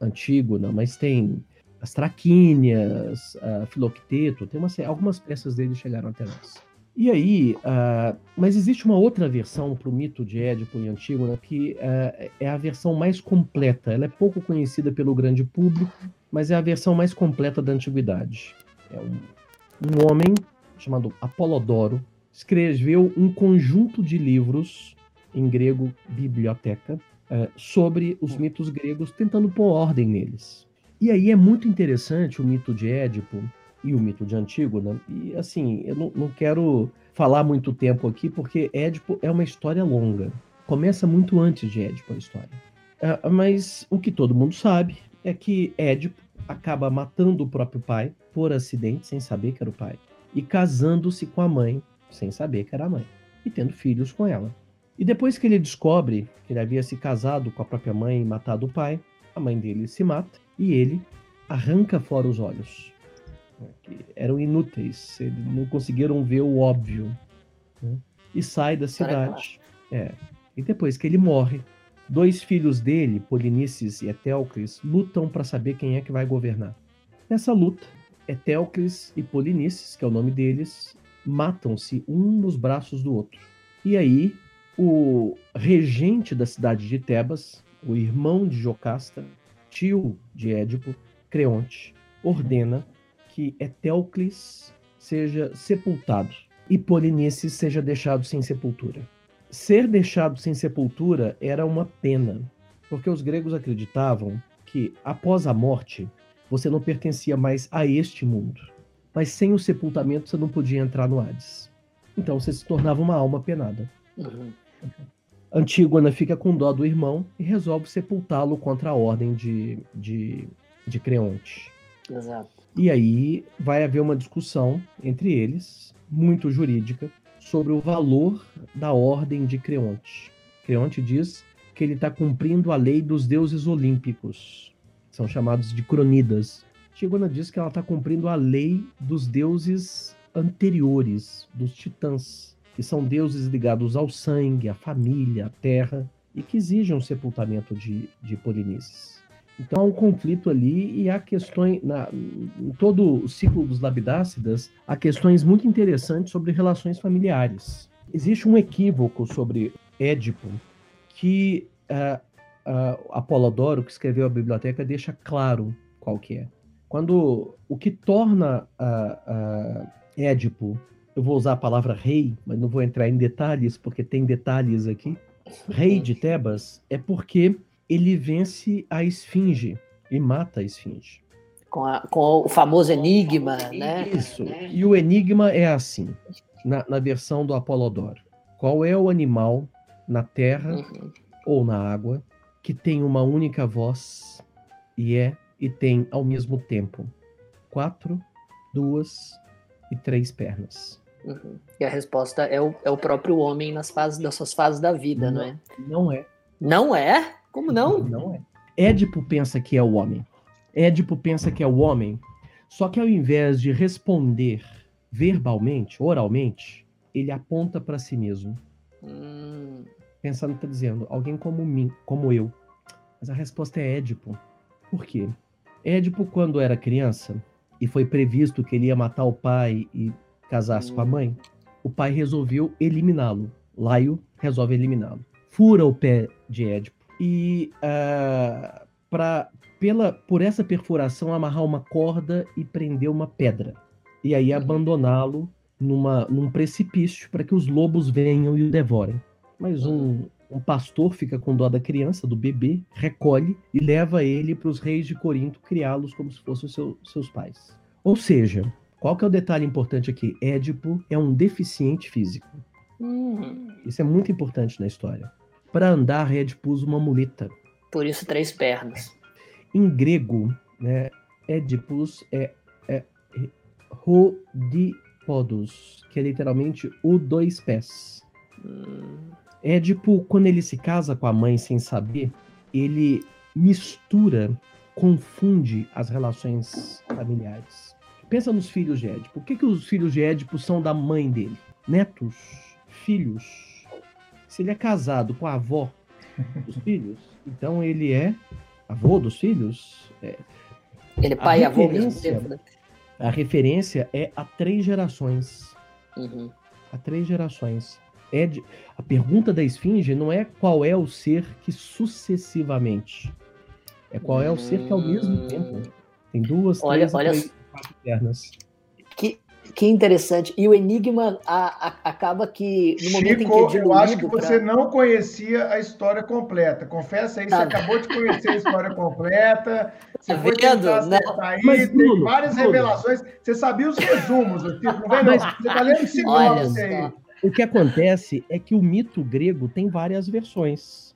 a Antígona, mas tem as Traquínias, a Filocteto, tem uma, algumas peças dele chegaram até nós. E aí, uh, mas existe uma outra versão para o mito de Édipo e Antígona que uh, é a versão mais completa. Ela é pouco conhecida pelo grande público, mas é a versão mais completa da antiguidade. É um, um homem chamado Apolodoro escreveu um conjunto de livros em grego biblioteca uh, sobre os mitos gregos, tentando pôr ordem neles. E aí é muito interessante o mito de Édipo, e o mito de Antígona. E assim, eu não, não quero falar muito tempo aqui, porque Édipo é uma história longa. Começa muito antes de Édipo a história. Uh, mas o que todo mundo sabe é que Édipo acaba matando o próprio pai por acidente, sem saber que era o pai, e casando-se com a mãe, sem saber que era a mãe, e tendo filhos com ela. E depois que ele descobre que ele havia se casado com a própria mãe e matado o pai, a mãe dele se mata e ele arranca fora os olhos né, que eram inúteis, eles não conseguiram ver o óbvio. Né, e sai da cidade. É. E depois que ele morre, dois filhos dele, Polinices e Etelcles, lutam para saber quem é que vai governar. Nessa luta, Etelcles e Polinices, que é o nome deles, matam-se um nos braços do outro. E aí, o regente da cidade de Tebas, o irmão de Jocasta, tio de Édipo, Creonte, ordena que Etéocles seja sepultado e Polinices seja deixado sem sepultura. Ser deixado sem sepultura era uma pena, porque os gregos acreditavam que após a morte você não pertencia mais a este mundo, mas sem o sepultamento você não podia entrar no Hades. Então você se tornava uma alma penada. Uhum. Antígona fica com dó do irmão e resolve sepultá-lo contra a ordem de, de, de Creonte. Exato. E aí vai haver uma discussão entre eles, muito jurídica, sobre o valor da ordem de Creonte. Creonte diz que ele está cumprindo a lei dos deuses olímpicos, são chamados de cronidas. Tigona diz que ela está cumprindo a lei dos deuses anteriores, dos titãs, que são deuses ligados ao sangue, à família, à terra, e que exigem o sepultamento de, de Polinices. Então há um conflito ali e há questões, na, em todo o ciclo dos labidácidas, há questões muito interessantes sobre relações familiares. Existe um equívoco sobre Édipo que uh, uh, Apolodoro, que escreveu a biblioteca, deixa claro qual que é. Quando o que torna uh, Édipo, eu vou usar a palavra rei, mas não vou entrar em detalhes, porque tem detalhes aqui, rei de Tebas, é porque ele vence a esfinge e mata a esfinge. Com, a, com o famoso enigma, né? Isso. E o enigma é assim, na, na versão do Apolodoro. Qual é o animal na terra uhum. ou na água que tem uma única voz e é e tem ao mesmo tempo quatro, duas e três pernas? Uhum. E a resposta é o, é o próprio homem nas fases das suas fases da vida, não, não é? Não é. Não é? Como não? Não é. Édipo pensa que é o homem. Édipo pensa que é o homem, só que ao invés de responder verbalmente, oralmente, ele aponta para si mesmo. Hum. Pensando, está dizendo, alguém como mim, como eu. Mas a resposta é Édipo. Por quê? Édipo, quando era criança, e foi previsto que ele ia matar o pai e casar-se hum. com a hum. mãe, o pai resolveu eliminá-lo. Laio resolve eliminá-lo. Fura o pé de Édipo e uh, para pela por essa perfuração amarrar uma corda e prender uma pedra e aí uhum. abandoná-lo numa num precipício para que os lobos venham e o devorem. Mas um, uhum. um pastor fica com dó da criança, do bebê, recolhe e leva ele para os reis de Corinto criá-los como se fossem seu, seus pais. Ou seja, qual que é o detalhe importante aqui? Édipo é um deficiente físico. Uhum. Isso é muito importante na história. Para andar, Édipo usa uma muleta. Por isso, três pernas. Em grego, né, Édipus é, é Rodipodos, que é literalmente o dois pés. Hum. Édipo, quando ele se casa com a mãe sem saber, ele mistura, confunde as relações familiares. Pensa nos filhos de Édipo. O que, que os filhos de Édipo são da mãe dele? Netos, filhos, se ele é casado com a avó dos [LAUGHS] filhos, então ele é avô dos filhos. É, ele é pai e avô mesmo tempo, né? A referência é a três gerações. Uhum. há três gerações. É de... A pergunta da esfinge não é qual é o ser que sucessivamente. É qual é o ser que ao mesmo tempo tem duas, olha, três, olha, três, quatro pernas. Que, que interessante. E o enigma a, a, acaba que no momento Chico, em que é eu acho que você pra... não conhecia a história completa. Confessa aí, tá. você acabou de conhecer a história completa. Você tá foi vendo? Não. Aí, Mas, Bruno, várias Bruno. revelações. Você sabia os resumos, não vem não. Você está lendo sinopse aí. O que acontece é que o mito grego tem várias versões.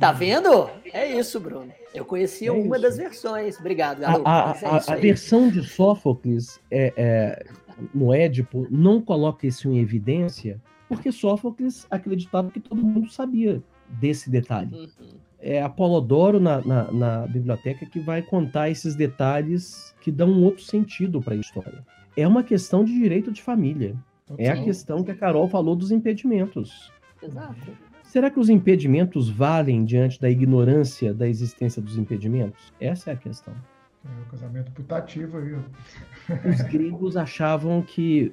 Tá vendo? É isso, Bruno. Eu conhecia é uma isso. das versões. Obrigado. A, a, é a versão de Sófocles é, é, no Édipo não coloca isso em evidência, porque Sófocles acreditava que todo mundo sabia desse detalhe. Uhum. É Apolodoro na, na, na, biblioteca que vai contar esses detalhes que dão um outro sentido para a história. É uma questão de direito de família. É a questão que a Carol falou dos impedimentos. Exato. Será que os impedimentos valem diante da ignorância da existência dos impedimentos? Essa é a questão. É o casamento putativo aí. Os gregos achavam que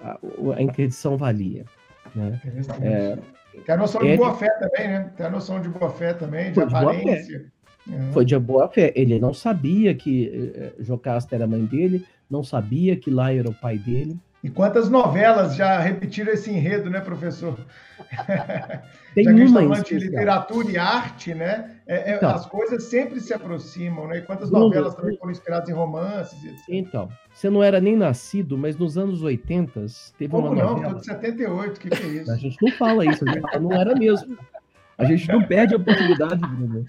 a, a interdição valia. Né? É, Tem a noção de é boa fé também, né? Tem a noção de boa fé também, de aparência. É. Foi de boa fé. Ele não sabia que eh, Jocasta era mãe dele, não sabia que lá era o pai dele. E quantas novelas já repetiram esse enredo, né, professor? [LAUGHS] Tem já que a gente está falando de literatura e arte, né? É, é, então, as coisas sempre se aproximam, né? E quantas novelas também foram inspiradas em romances, etc. Então, você não era nem nascido, mas nos anos 80 teve Como uma novela... não? Estou de 78, o que, que, é isso? A gente não fala isso, a gente fala, não era mesmo. A gente não perde a oportunidade, Bruno.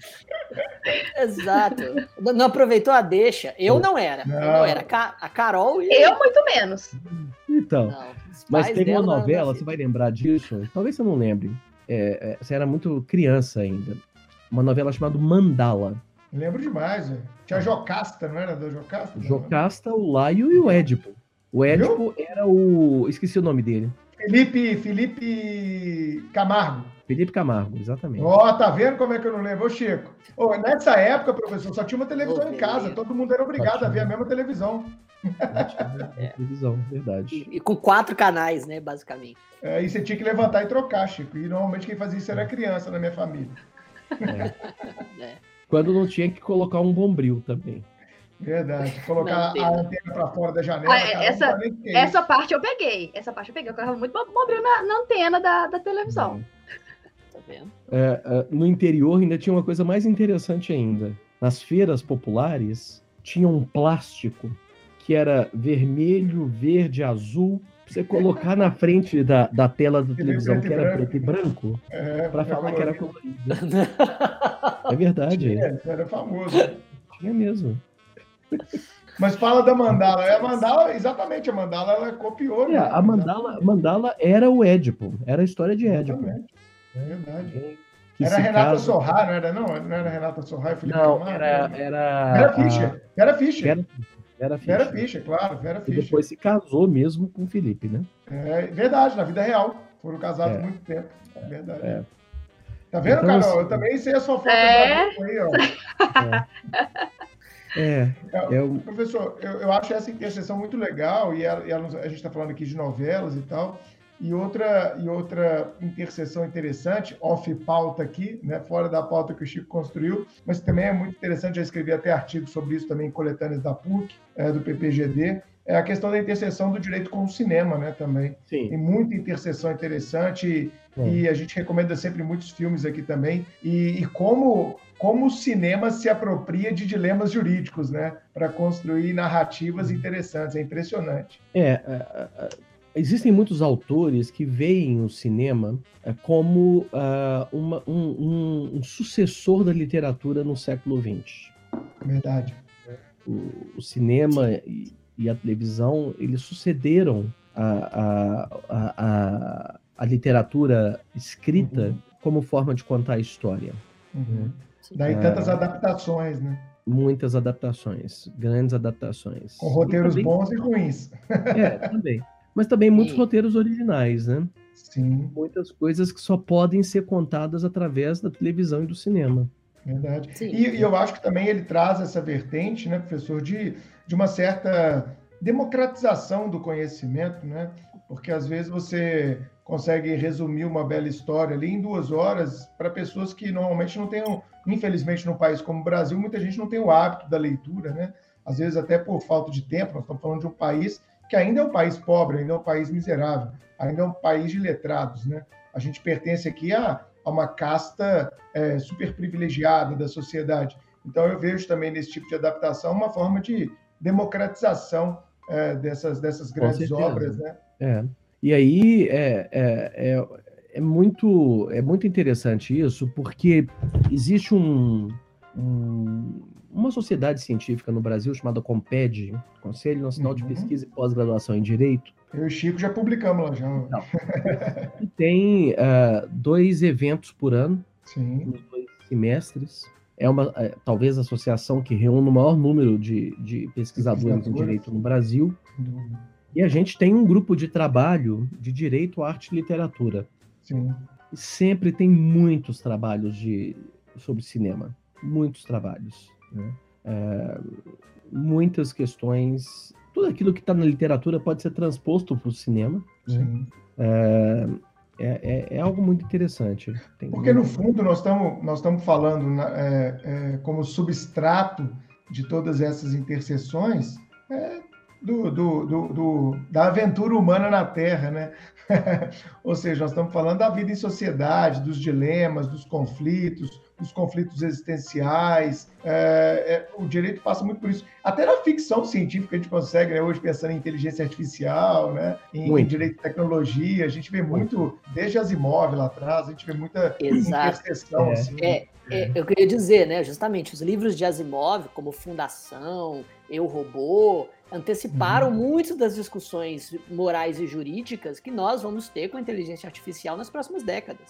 [LAUGHS] Exato. Não aproveitou a deixa. Eu não era. Não. Eu não era. A Carol e... Eu muito menos. Então. Não, mas teve uma novela, você vai lembrar disso? Talvez você não lembre. É, é, você era muito criança ainda. Uma novela chamada Mandala. Lembro demais, velho. Tinha Jocasta, não era da Jocasta? Jocasta, o Laio e o Édipo. O Édipo Viu? era o. Esqueci o nome dele. Felipe, Felipe Camargo. Felipe Camargo, exatamente. Ó, oh, tá vendo como é que eu não lembro? Ô, Chico, oh, nessa época, professor, só tinha uma televisão oh, em casa, todo mundo era obrigado a ver a mesma televisão. É. televisão, verdade. E, e, com quatro canais, né, basicamente. É, e você tinha que levantar e trocar, Chico. E normalmente quem fazia isso era criança na minha família. É. É. Quando não tinha que colocar um bombril também. Verdade. Colocar a antena para fora da janela. Ah, é, essa, essa parte eu peguei. Essa parte eu peguei. Eu colocava muito bombril na, na antena da, da televisão. Hum. Tá vendo? É, é, no interior ainda tinha uma coisa mais interessante ainda. Nas feiras populares tinha um plástico que era vermelho, verde, azul, pra você colocar na frente da, da tela da televisão, que era preto e branco, é, para falar que era colorido. é verdade. Tinha, era famoso. Tinha mesmo. Mas fala da mandala. É a mandala, exatamente, a mandala ela copiou. É, né? A mandala, mandala era o Édipo, era a história de Édipo. Exatamente. É verdade. Que era Renata caso... Sorra, não era não? Não era Renata Sorra e Felipe Não, Camargo, era, era... Vera Fischer. Vera Fischer. Vera, Vera Fischer. Vera Fischer, claro, Vera Fischer. E depois se casou mesmo com o Felipe, né? É verdade, na vida real. Foram casados é. muito tempo. É verdade. É. Tá vendo, então, Carol? Assim... Eu também sei a sua foto é... aí, ó. É. É, é, Professor, eu, eu acho essa interseção muito legal, e, ela, e ela, a gente está falando aqui de novelas e tal, e outra, e outra interseção interessante, off-pauta aqui, né, fora da pauta que o Chico construiu, mas também é muito interessante, já escrevi até artigo sobre isso também em coletâneas da PUC, é, do PPGD, é a questão da interseção do direito com o cinema, né, também. Sim. Tem muita interseção interessante e, e a gente recomenda sempre muitos filmes aqui também. E, e, como, como o cinema se apropria de dilemas jurídicos, né, para construir narrativas interessantes. É impressionante. É, é, é existem muitos autores que veem o cinema eh, como uh, uma, um, um, um, sucessor da literatura no século XX. Verdade. O, o cinema e, e, a televisão eles sucederam a, a, a, a literatura escrita uhum. como forma de contar a história. Uhum. Daí tantas uh, adaptações, né? Muitas adaptações, grandes adaptações. Com roteiros e também, bons e ruins. É, também mas também muitos roteiros originais, né? Sim. Muitas coisas que só podem ser contadas através da televisão e do cinema. Verdade. Sim. E, e eu acho que também ele traz essa vertente, né, professor, de, de uma certa democratização do conhecimento, né? porque às vezes você consegue resumir uma bela história ali em duas horas para pessoas que normalmente não têm, infelizmente, num país como o Brasil, muita gente não tem o hábito da leitura, né? Às vezes até por falta de tempo, nós estamos falando de um país que ainda é um país pobre, ainda é um país miserável, ainda é um país de letrados, né? A gente pertence aqui a, a uma casta é, super privilegiada da sociedade. Então eu vejo também nesse tipo de adaptação uma forma de democratização é, dessas, dessas grandes obras, né? É. E aí é, é, é, é, muito, é muito interessante isso, porque existe um, um, uma sociedade científica no Brasil chamada COMPED, Conselho Nacional uhum. de Pesquisa e Pós-Graduação em Direito. Eu e o Chico já publicamos lá já. Não. tem uh, dois eventos por ano, Sim. nos dois semestres. É uma, é, talvez a associação que reúne o maior número de, de pesquisadores em direito no Brasil. Uhum. E a gente tem um grupo de trabalho de direito, arte e literatura. Sim. E sempre tem muitos trabalhos de, sobre cinema. Muitos trabalhos. Né? É, muitas questões. Tudo aquilo que está na literatura pode ser transposto para o cinema. Né? É, é, é, é, algo muito interessante. Tem Porque, no fundo, nós estamos nós falando é, é, como substrato de todas essas interseções é, do, do, do, do, da aventura humana na Terra, né? [LAUGHS] Ou seja, nós estamos falando da vida em sociedade, dos dilemas, dos conflitos, dos conflitos existenciais. É, é, o direito passa muito por isso. Até na ficção científica a gente consegue, né, hoje pensando em inteligência artificial, né, em, direito de tecnologia, a gente vê muito, desde as imóveis lá atrás, a gente vê muita Exato. interseção. É. Assim, é, é, eu queria dizer, né, justamente, os livros de Asimov, como Fundação, Eu Robô, anteciparam uhum. muitas das discussões morais e jurídicas que nós vamos ter com a inteligência artificial nas próximas décadas.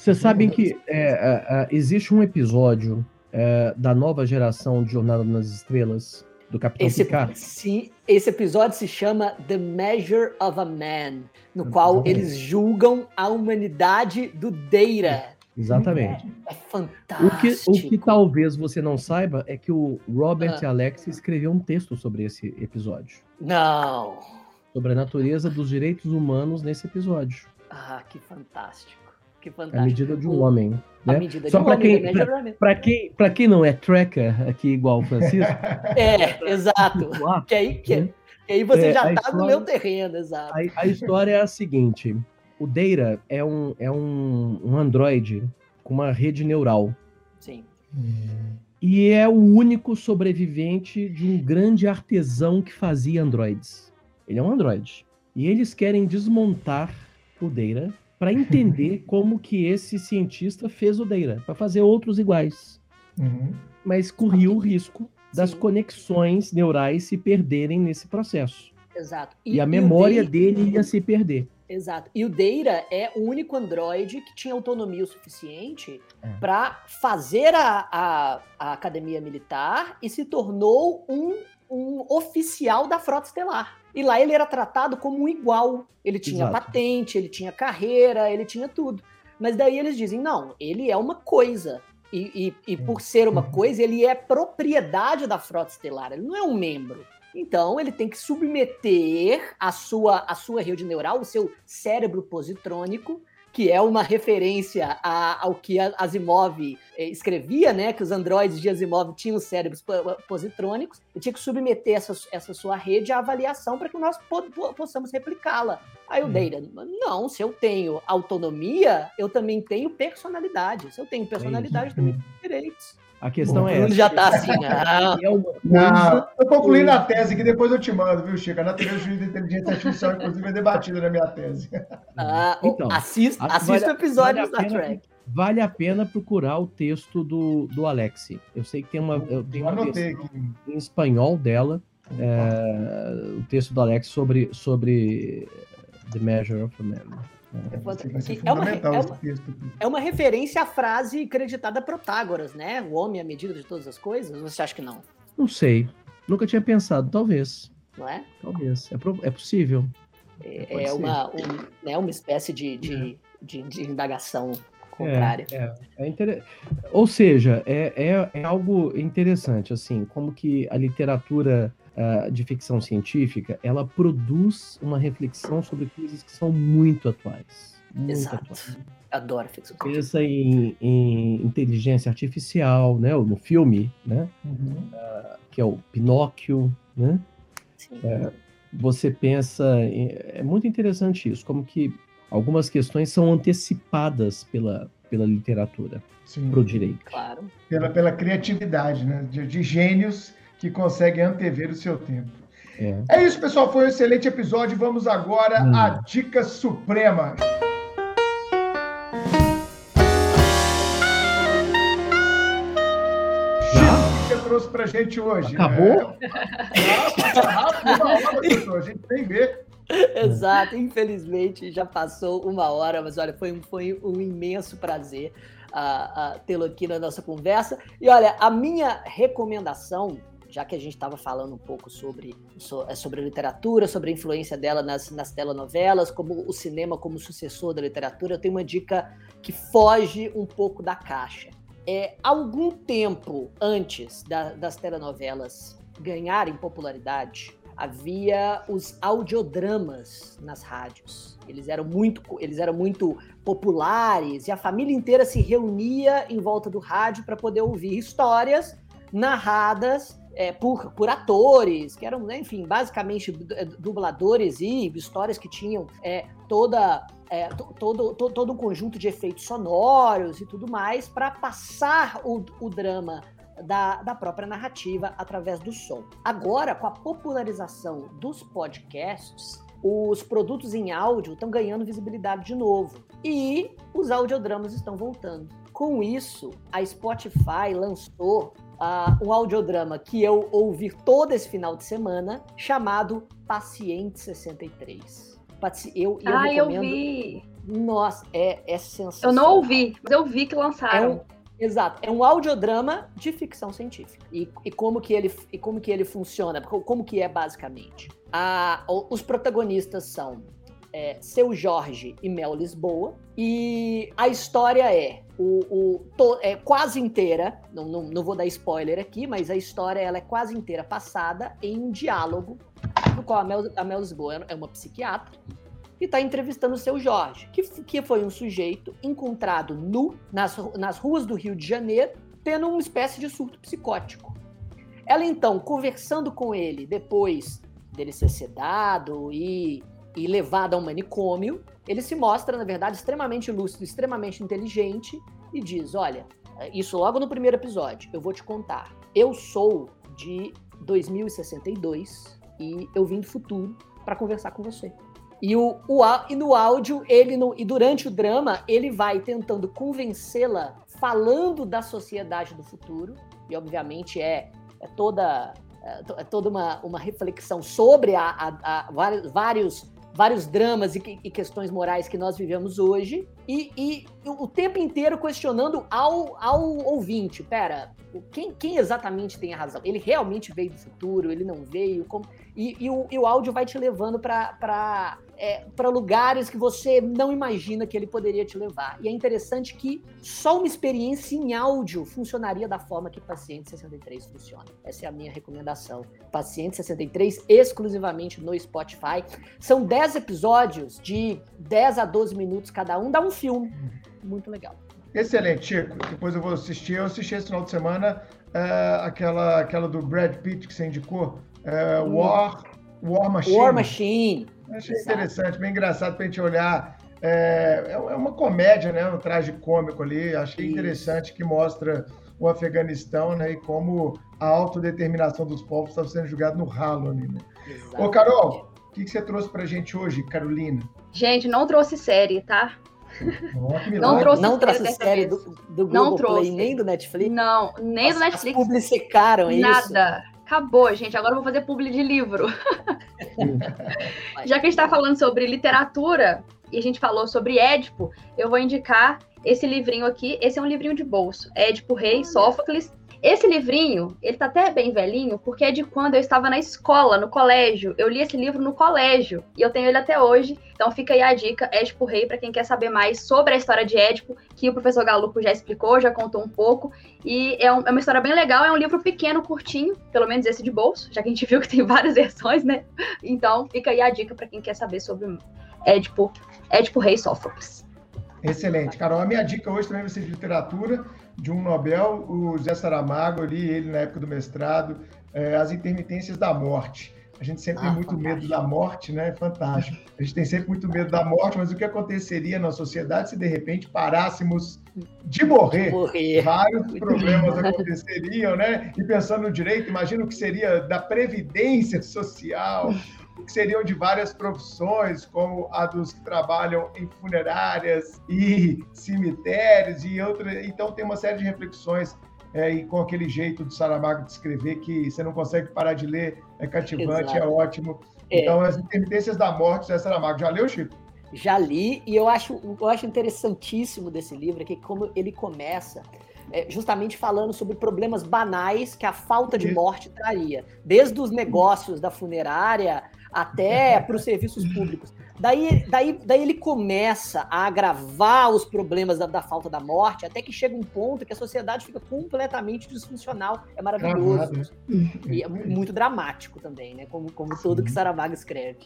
Vocês sabem que é, é, é, existe um episódio é, da nova geração de Jornada nas Estrelas, do Capitão esse, Picard? Sim, esse episódio se chama The Measure of a Man, no qual eles julgam a humanidade do Deira. Exatamente. É, é fantástico. O que, o que, talvez você não saiba é que o Robert ah. Alex escreveu um texto sobre esse episódio. Não. Sobre a natureza dos direitos humanos nesse episódio. Ah, que fantástico. Que fantástico. A medida de um homem. Né? A medida Só de um pra homem. Quem, pra, pra, quem, pra quem não é tracker aqui igual o Francisco. [LAUGHS] é, exato. [LAUGHS] que aí, que, que aí você é, já tá história, no meu terreno, exato. A, a história é a seguinte o Deira é um, é um, um Android com uma rede neural. Sim. E é o único sobrevivente de um grande artesão que fazia androids. Ele é um android. E eles querem desmontar o Deira para entender [LAUGHS] como que esse cientista fez o Deira, para fazer outros iguais. Uhum. Mas corria o risco das Sim. conexões neurais se perderem nesse processo. Exato. E, e a memória dele ia se perder. Exato. E o Deira é o único Android que tinha autonomia o suficiente é. para fazer a, a, a, academia militar e se tornou um, um oficial da frota estelar. E lá ele era tratado como um igual. Ele tinha Exato. patente, ele tinha carreira, ele tinha tudo. Mas daí eles dizem: não, ele é uma coisa. E, e, e por ser uma uhum. coisa, ele é propriedade da frota estelar, ele não é um membro. Então, ele tem que submeter a sua, a sua rede neural, o seu cérebro positrônico, que é uma referência a, ao que Asimov eh, escrevia, né? Que os androides de Asimov tinham cérebros positrônicos, e tinha que submeter essa, essa sua rede à avaliação para que nós po possamos replicá-la. Aí o hum. Deira, não, se eu tenho autonomia, eu também tenho personalidade. Se eu tenho personalidade, eu também tenho direitos. A questão é. Ele já tá assim, [LAUGHS] não. É não, eu concluindo a tese que depois eu te mando, viu, Chico? A natureza de inteligência artificial, inclusive, é debatida na minha tese. Ah, então, assista, assista o episódio vale do Star Trek. Vale a pena procurar o texto do, do Alex. Eu sei que tem uma. Eu tenho uma em espanhol dela. É, o texto do Alex sobre, sobre The Measure of a Man. É, é, uma, é, uma, é uma referência à frase creditada a Protágoras, né? O homem é a medida de todas as coisas? Ou você acha que não? Não sei. Nunca tinha pensado. Talvez. Não é? Talvez. É, é possível. É, é uma, um, né, uma espécie de, de, é. de, de indagação contrária. É, é inter... Ou seja, é, é, é, algo interessante, assim, como que a literatura uh, de ficção científica, ela produz uma reflexão sobre coisas que são muito atuais. Muito Exato. Atuais. Adoro ficção científica. Pensa em, em, inteligência artificial, né? No filme, né? Uhum. Uh, que é o Pinóquio, né? Sim. Uh, você pensa... Em... É muito interessante isso, como que algumas questões são antecipadas pela, pela literatura para o direito. Claro. Pela, pela criatividade, né? De, de, gênios que conseguem antever o seu tempo. É. é isso, pessoal. Foi um excelente episódio. Vamos agora hum. à dica suprema. trouxe pra gente hoje. Acabou? É... Rápido, uma hora, a gente nem vê. [LAUGHS] Exato, infelizmente já passou uma hora, mas olha, foi um, foi um imenso prazer uh, uh, tê-lo aqui na nossa conversa. E olha, a minha recomendação, já que a gente estava falando um pouco sobre, é, sobre a literatura, sobre a influência dela nas, nas telenovelas, como o cinema como sucessor da literatura, eu tenho uma dica que foge um pouco da caixa. É, algum tempo antes da, das telenovelas ganharem popularidade, havia os audiodramas nas rádios. Eles eram muito, eles eram muito populares e a família inteira se reunia em volta do rádio para poder ouvir histórias narradas é, por, por atores, que eram, né, enfim, basicamente é, dubladores e histórias que tinham é, toda é, todo, todo, todo um conjunto de efeitos sonoros e tudo mais para passar o, o drama da, da própria narrativa através do som. Agora, com a popularização dos podcasts, os produtos em áudio estão ganhando visibilidade de novo e os audiodramas estão voltando. Com isso, a Spotify lançou uh, um audiodrama que eu ouvi todo esse final de semana, chamado Paciente 63. Eu, eu ah, recomendo... eu vi! Nossa, é, é sensacional. Eu não ouvi, mas eu vi que lançaram. É um, Exato, é um audiodrama de ficção científica. E, e, como, que ele, e como que ele funciona, como que é basicamente. A, os protagonistas são é, Seu Jorge e Mel Lisboa, e a história é, o, o to, é quase inteira, não, não, não, vou dar spoiler aqui, mas a história ela é quase inteira passada em um diálogo, no qual a Mel, a Mel Lisboa é uma psiquiatra, e está entrevistando o seu Jorge, que, que foi um sujeito encontrado nu nas, nas ruas do Rio de Janeiro, tendo uma espécie de surto psicótico. Ela então, conversando com ele depois dele ser sedado e, e levado a um manicômio, ele se mostra, na verdade, extremamente lúcido, extremamente inteligente e diz: Olha, isso logo no primeiro episódio, eu vou te contar. Eu sou de 2062 e eu vim do futuro para conversar com você. E, o, o, e no áudio, ele no, e durante o drama, ele vai tentando convencê-la, falando da sociedade do futuro, e obviamente é, é toda, é, é toda uma, uma reflexão sobre a, a, a vários, vários, vários dramas e, e, questões morais que nós vivemos hoje, e, e o tempo inteiro questionando ao, ao ouvinte: pera, quem, quem, exatamente tem a razão? Ele realmente veio do futuro? Ele não veio? Como... E, e, o, e o áudio vai te levando para é, lugares que você não imagina que ele poderia te levar. E é interessante que só uma experiência em áudio funcionaria da forma que Paciente 63 funciona. Essa é a minha recomendação. Paciente 63 exclusivamente no Spotify. São 10 episódios de 10 a 12 minutos cada um, dá um filme. Muito legal. Excelente, Chico. Depois eu vou assistir. Eu assisti esse final de semana uh, aquela, aquela do Brad Pitt que você indicou, uh, War, War Machine. War Machine. Achei Exato. interessante, bem engraçado para a gente olhar. É, é, é uma comédia, né? Um traje cômico ali. Achei Isso. interessante que mostra o Afeganistão, né? E como a autodeterminação dos povos está sendo julgado no ralo ali, né? Ô, Carol, o que, que você trouxe para a gente hoje, Carolina? Gente, não trouxe série, tá? Oh, não trouxe não trouxe série, série do, do Google Play, nem do Netflix? Não, nem Nossa, do Netflix. Publicaram isso? Nada. Acabou, gente. Agora eu vou fazer publi de livro. [LAUGHS] Já que a gente está falando sobre literatura e a gente falou sobre Édipo, eu vou indicar esse livrinho aqui. Esse é um livrinho de bolso. Édipo Rei, Sófocles. Esse livrinho, ele tá até bem velhinho, porque é de quando eu estava na escola, no colégio. Eu li esse livro no colégio e eu tenho ele até hoje. Então fica aí a dica, Édipo Rei, para quem quer saber mais sobre a história de Édipo, que o professor Galupo já explicou, já contou um pouco. E é, um, é uma história bem legal, é um livro pequeno, curtinho, pelo menos esse de bolso, já que a gente [LAUGHS] viu que tem várias versões, né? Então fica aí a dica para quem quer saber sobre Édipo, Édipo Rei Sófocles. Excelente. Carol, a minha dica hoje também vai ser de literatura, de um Nobel, o Zé Saramago, eu li ele na época do mestrado, é, As Intermitências da Morte. A gente sempre ah, tem muito fantástico. medo da morte, né? Fantástico. A gente tem sempre muito medo da morte, mas o que aconteceria na sociedade se de repente parássemos de morrer? De morrer. Vários [LAUGHS] problemas aconteceriam, né? E pensando no direito, imagina o que seria da previdência social, que seriam de várias profissões, como a dos que trabalham em funerárias e cemitérios e outras. Então tem uma série de reflexões é, e com aquele jeito do Saramago de escrever que você não consegue parar de ler, é cativante, é Exato. é ótimo. É. Então, as intermitências da morte, é Saramago. Já leu, Chico? Já li, e eu acho, eu acho interessantíssimo desse livro, que como ele começa é, justamente falando sobre problemas banais que a falta de morte traria. Desde os negócios da funerária até para os serviços públicos. Daí, daí, daí ele começa a agravar os problemas da, da, falta da morte, até que chega um ponto que a sociedade fica completamente disfuncional. É maravilhoso. Né? E é muito dramático também, né? Como, como todo que Saramago escreve.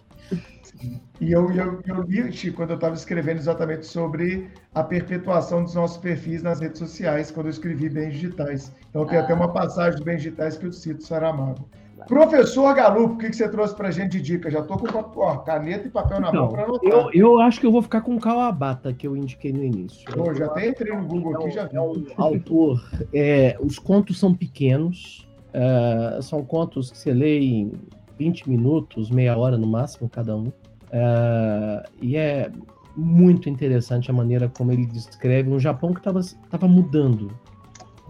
E eu, eu, eu li, Chico, quando eu estava escrevendo exatamente sobre a perpetuação dos nossos perfis nas redes sociais, quando eu escrevi Bens Digitais. Então tem ah. até uma passagem dos Bens Digitais que eu cito Saramago. Professor Galupo, o que, você trouxe para a gente de dica? Já estou com ó, caneta e papel na então, mão para anotar. Eu, eu, acho que eu vou ficar com o Kawabata, que eu indiquei no início. Pô, já até entrei no Google aqui, já vi. É um [LAUGHS] autor. É, os contos são pequenos, é, são contos que você lê em 20 minutos, meia hora no máximo, cada um. É, e é muito interessante a maneira como ele descreve um Japão que estava mudando.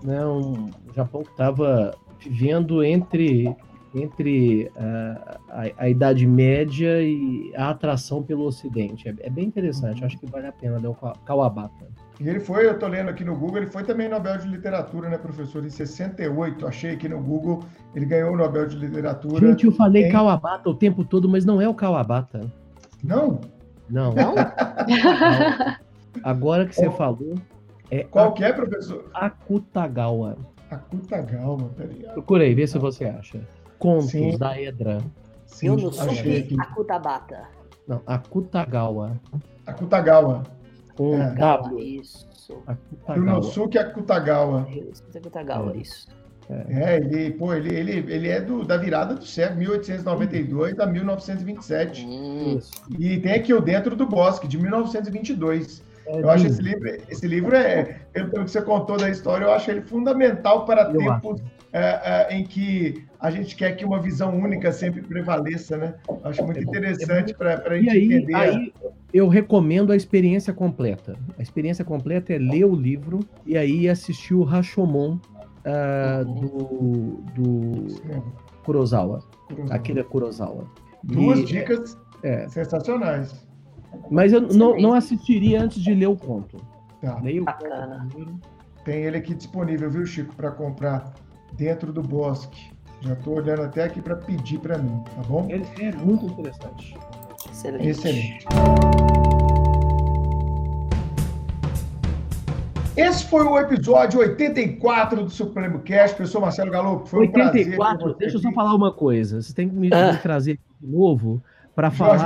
Né? Um Japão que estava vivendo entre entre uh, a, a, Idade Média e a atração pelo Ocidente. É, é bem interessante, uhum. acho que vale a pena ler o Kawabata. E ele foi, eu estou lendo aqui no Google, ele foi também Nobel de Literatura, né, professor? Em 68, achei aqui no Google, ele ganhou o Nobel de Literatura. Gente, eu falei em... Kawabata o tempo todo, mas não é o Kawabata. Não? Não. [LAUGHS] Não? Agora que você falou. É Qual que é, professor? Akutagawa. Akutagawa, peraí. Procurei, vê se você acha. Contos Sim. da Edra. Sim, Yonosuke Akutabata. Não, Akutagawa. Akutagawa. Com é. W. Isso. Yunosuke Akutagawa. Isso, Akutagawa, é. isso. É. é, ele, pô, ele, ele, ele é do, da virada do século, 1892 a 1927. Hum. E tem aqui o Dentro do Bosque, de 1922. É eu acho esse livro, esse livro é, pelo que você contou da história, eu acho ele fundamental para eu tempos é, é, em que a gente quer que uma visão única sempre prevaleça, né? Acho muito é interessante para a gente aí, entender. Aí eu recomendo a experiência completa. A experiência completa é ler o livro e aí assistir o Rashomon uh, do, do Kurosawa. Kurosawa. Akira Kurosawa. Duas e, dicas é, sensacionais. Mas eu não, não assistiria antes de ler o conto. Tá. Leio Bacana. Tem ele aqui disponível, viu, Chico, para comprar dentro do bosque. Já estou olhando até aqui para pedir para mim, tá bom? Ele é muito interessante. Excelente. Excelente. Esse foi o episódio 84 do Supremo Cast. Professor Marcelo Galo, foi 84, um prazer. Deixa eu só falar uma coisa. Você tem que me, ah. trazer de novo para falar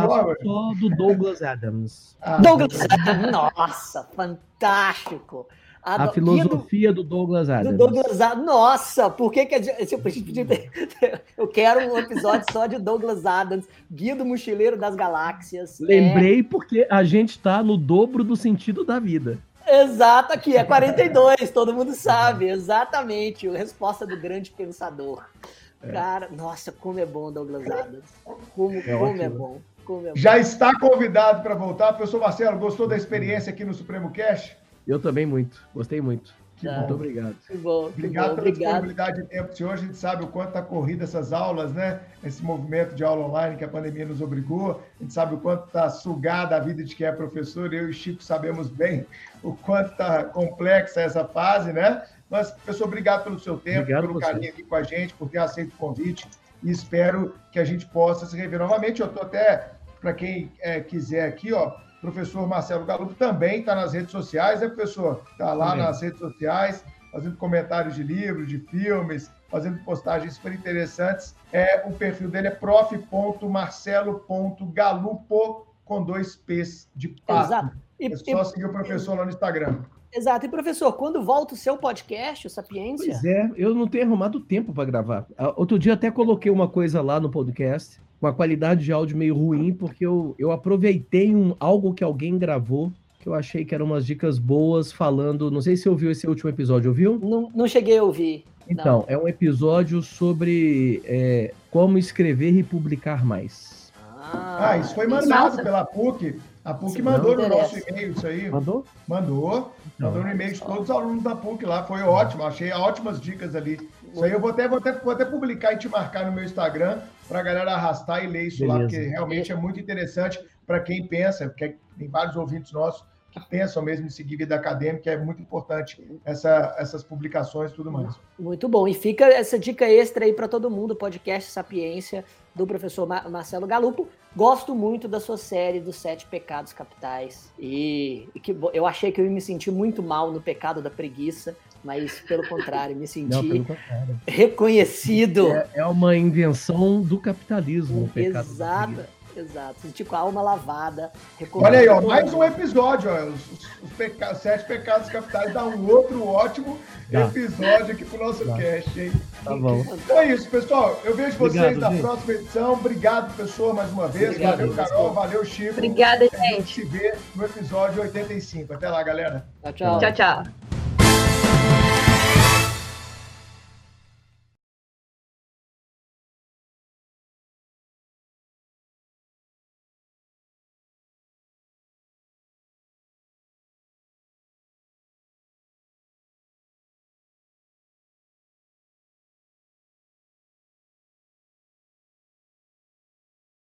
só do Douglas Adams. Ah, Douglas Adams, nossa, fantástico. A, a filosofia do, do, Douglas Adams. Do Douglas Adams. Nossa, por que que a gente, [LAUGHS] eu quero um episódio só de Douglas Adams, Guia do Mochileiro das Galáxias. Lembrei é... porque a gente está no dobro do sentido da vida. Exato, aqui é 42, todo mundo sabe, exatamente, a resposta do grande pensador. É. Cara, nossa, como é bom Douglas Adams. Como é, como é bom. Como é Já bom. está convidado para voltar. Professor Marcelo, gostou da experiência aqui no Supremo Cash? Eu também muito, gostei muito. Tá. Muito obrigado. Que bom, que obrigado bom, pela obrigado. disponibilidade de tempo, senhor. A gente sabe o quanto está corrida essas aulas, né? Esse movimento de aula online que a pandemia nos obrigou. A gente sabe o quanto está sugada a vida de quem é professor. Eu e o Chico sabemos bem o quanto está complexa essa fase, né? Mas, professor, obrigado pelo seu tempo, obrigado pelo carinho aqui com a gente, por ter aceito o convite e espero que a gente possa se rever novamente. Eu estou até, para quem é, quiser aqui, ó, professor Marcelo Galupo também está nas redes sociais, né, professor? Está lá também. nas redes sociais, fazendo comentários de livros, de filmes, fazendo postagens super interessantes. É, o perfil dele é prof.marcelo.galupo com dois P's de pato. Exato. E, é só e, seguir o professor lá no Instagram. Exato. E, professor, quando volta o seu podcast, o Sapiência? Pois é, eu não tenho arrumado tempo para gravar. Ah, outro dia até coloquei uma coisa lá no podcast, uma qualidade de áudio meio ruim, porque eu, eu aproveitei um, algo que alguém gravou, que eu achei que eram umas dicas boas, falando. Não sei se você ouviu esse último episódio, ouviu? Não, não cheguei a ouvir. Então, não. é um episódio sobre é, como escrever e publicar mais. Ah, ah isso foi mandado pela PUC. A PUC mandou no nosso e-mail isso aí. Mandou? Mandou. Mandou no e-mail de todos os alunos da PUC lá. Foi ótimo. Achei ótimas dicas ali. Isso aí eu vou até, vou até, vou até publicar e te marcar no meu Instagram para a galera arrastar e ler isso Beleza. lá, porque realmente é muito interessante para quem pensa, porque tem vários ouvintes nossos que pensam mesmo em seguir vida acadêmica, é muito importante essa, essas publicações e tudo mais. Muito bom. E fica essa dica extra aí para todo mundo, podcast Sapiência, do professor Marcelo Galupo. Gosto muito da sua série dos Sete Pecados Capitais. E, e que eu achei que eu ia me sentir muito mal no pecado da preguiça, mas pelo contrário, me senti Não, reconhecido. É, é, uma invenção do capitalismo. Exato. Exato. Sentir com a alma lavada. Olha aí, ó, mais um episódio, ó. Os, os peca... sete pecados capitais dá um outro ótimo tá. episódio aqui pro nosso tá. cast, hein? Tá bom. Então é isso, pessoal. Eu vejo vocês Obrigado, na gente. próxima edição. Obrigado, pessoal, mais uma vez. Obrigado, valeu, Carol. Valeu, Chico. Obrigada, gente. A gente se vê no episódio 85. Até lá, galera. Tchau, tchau. Tchau, tchau.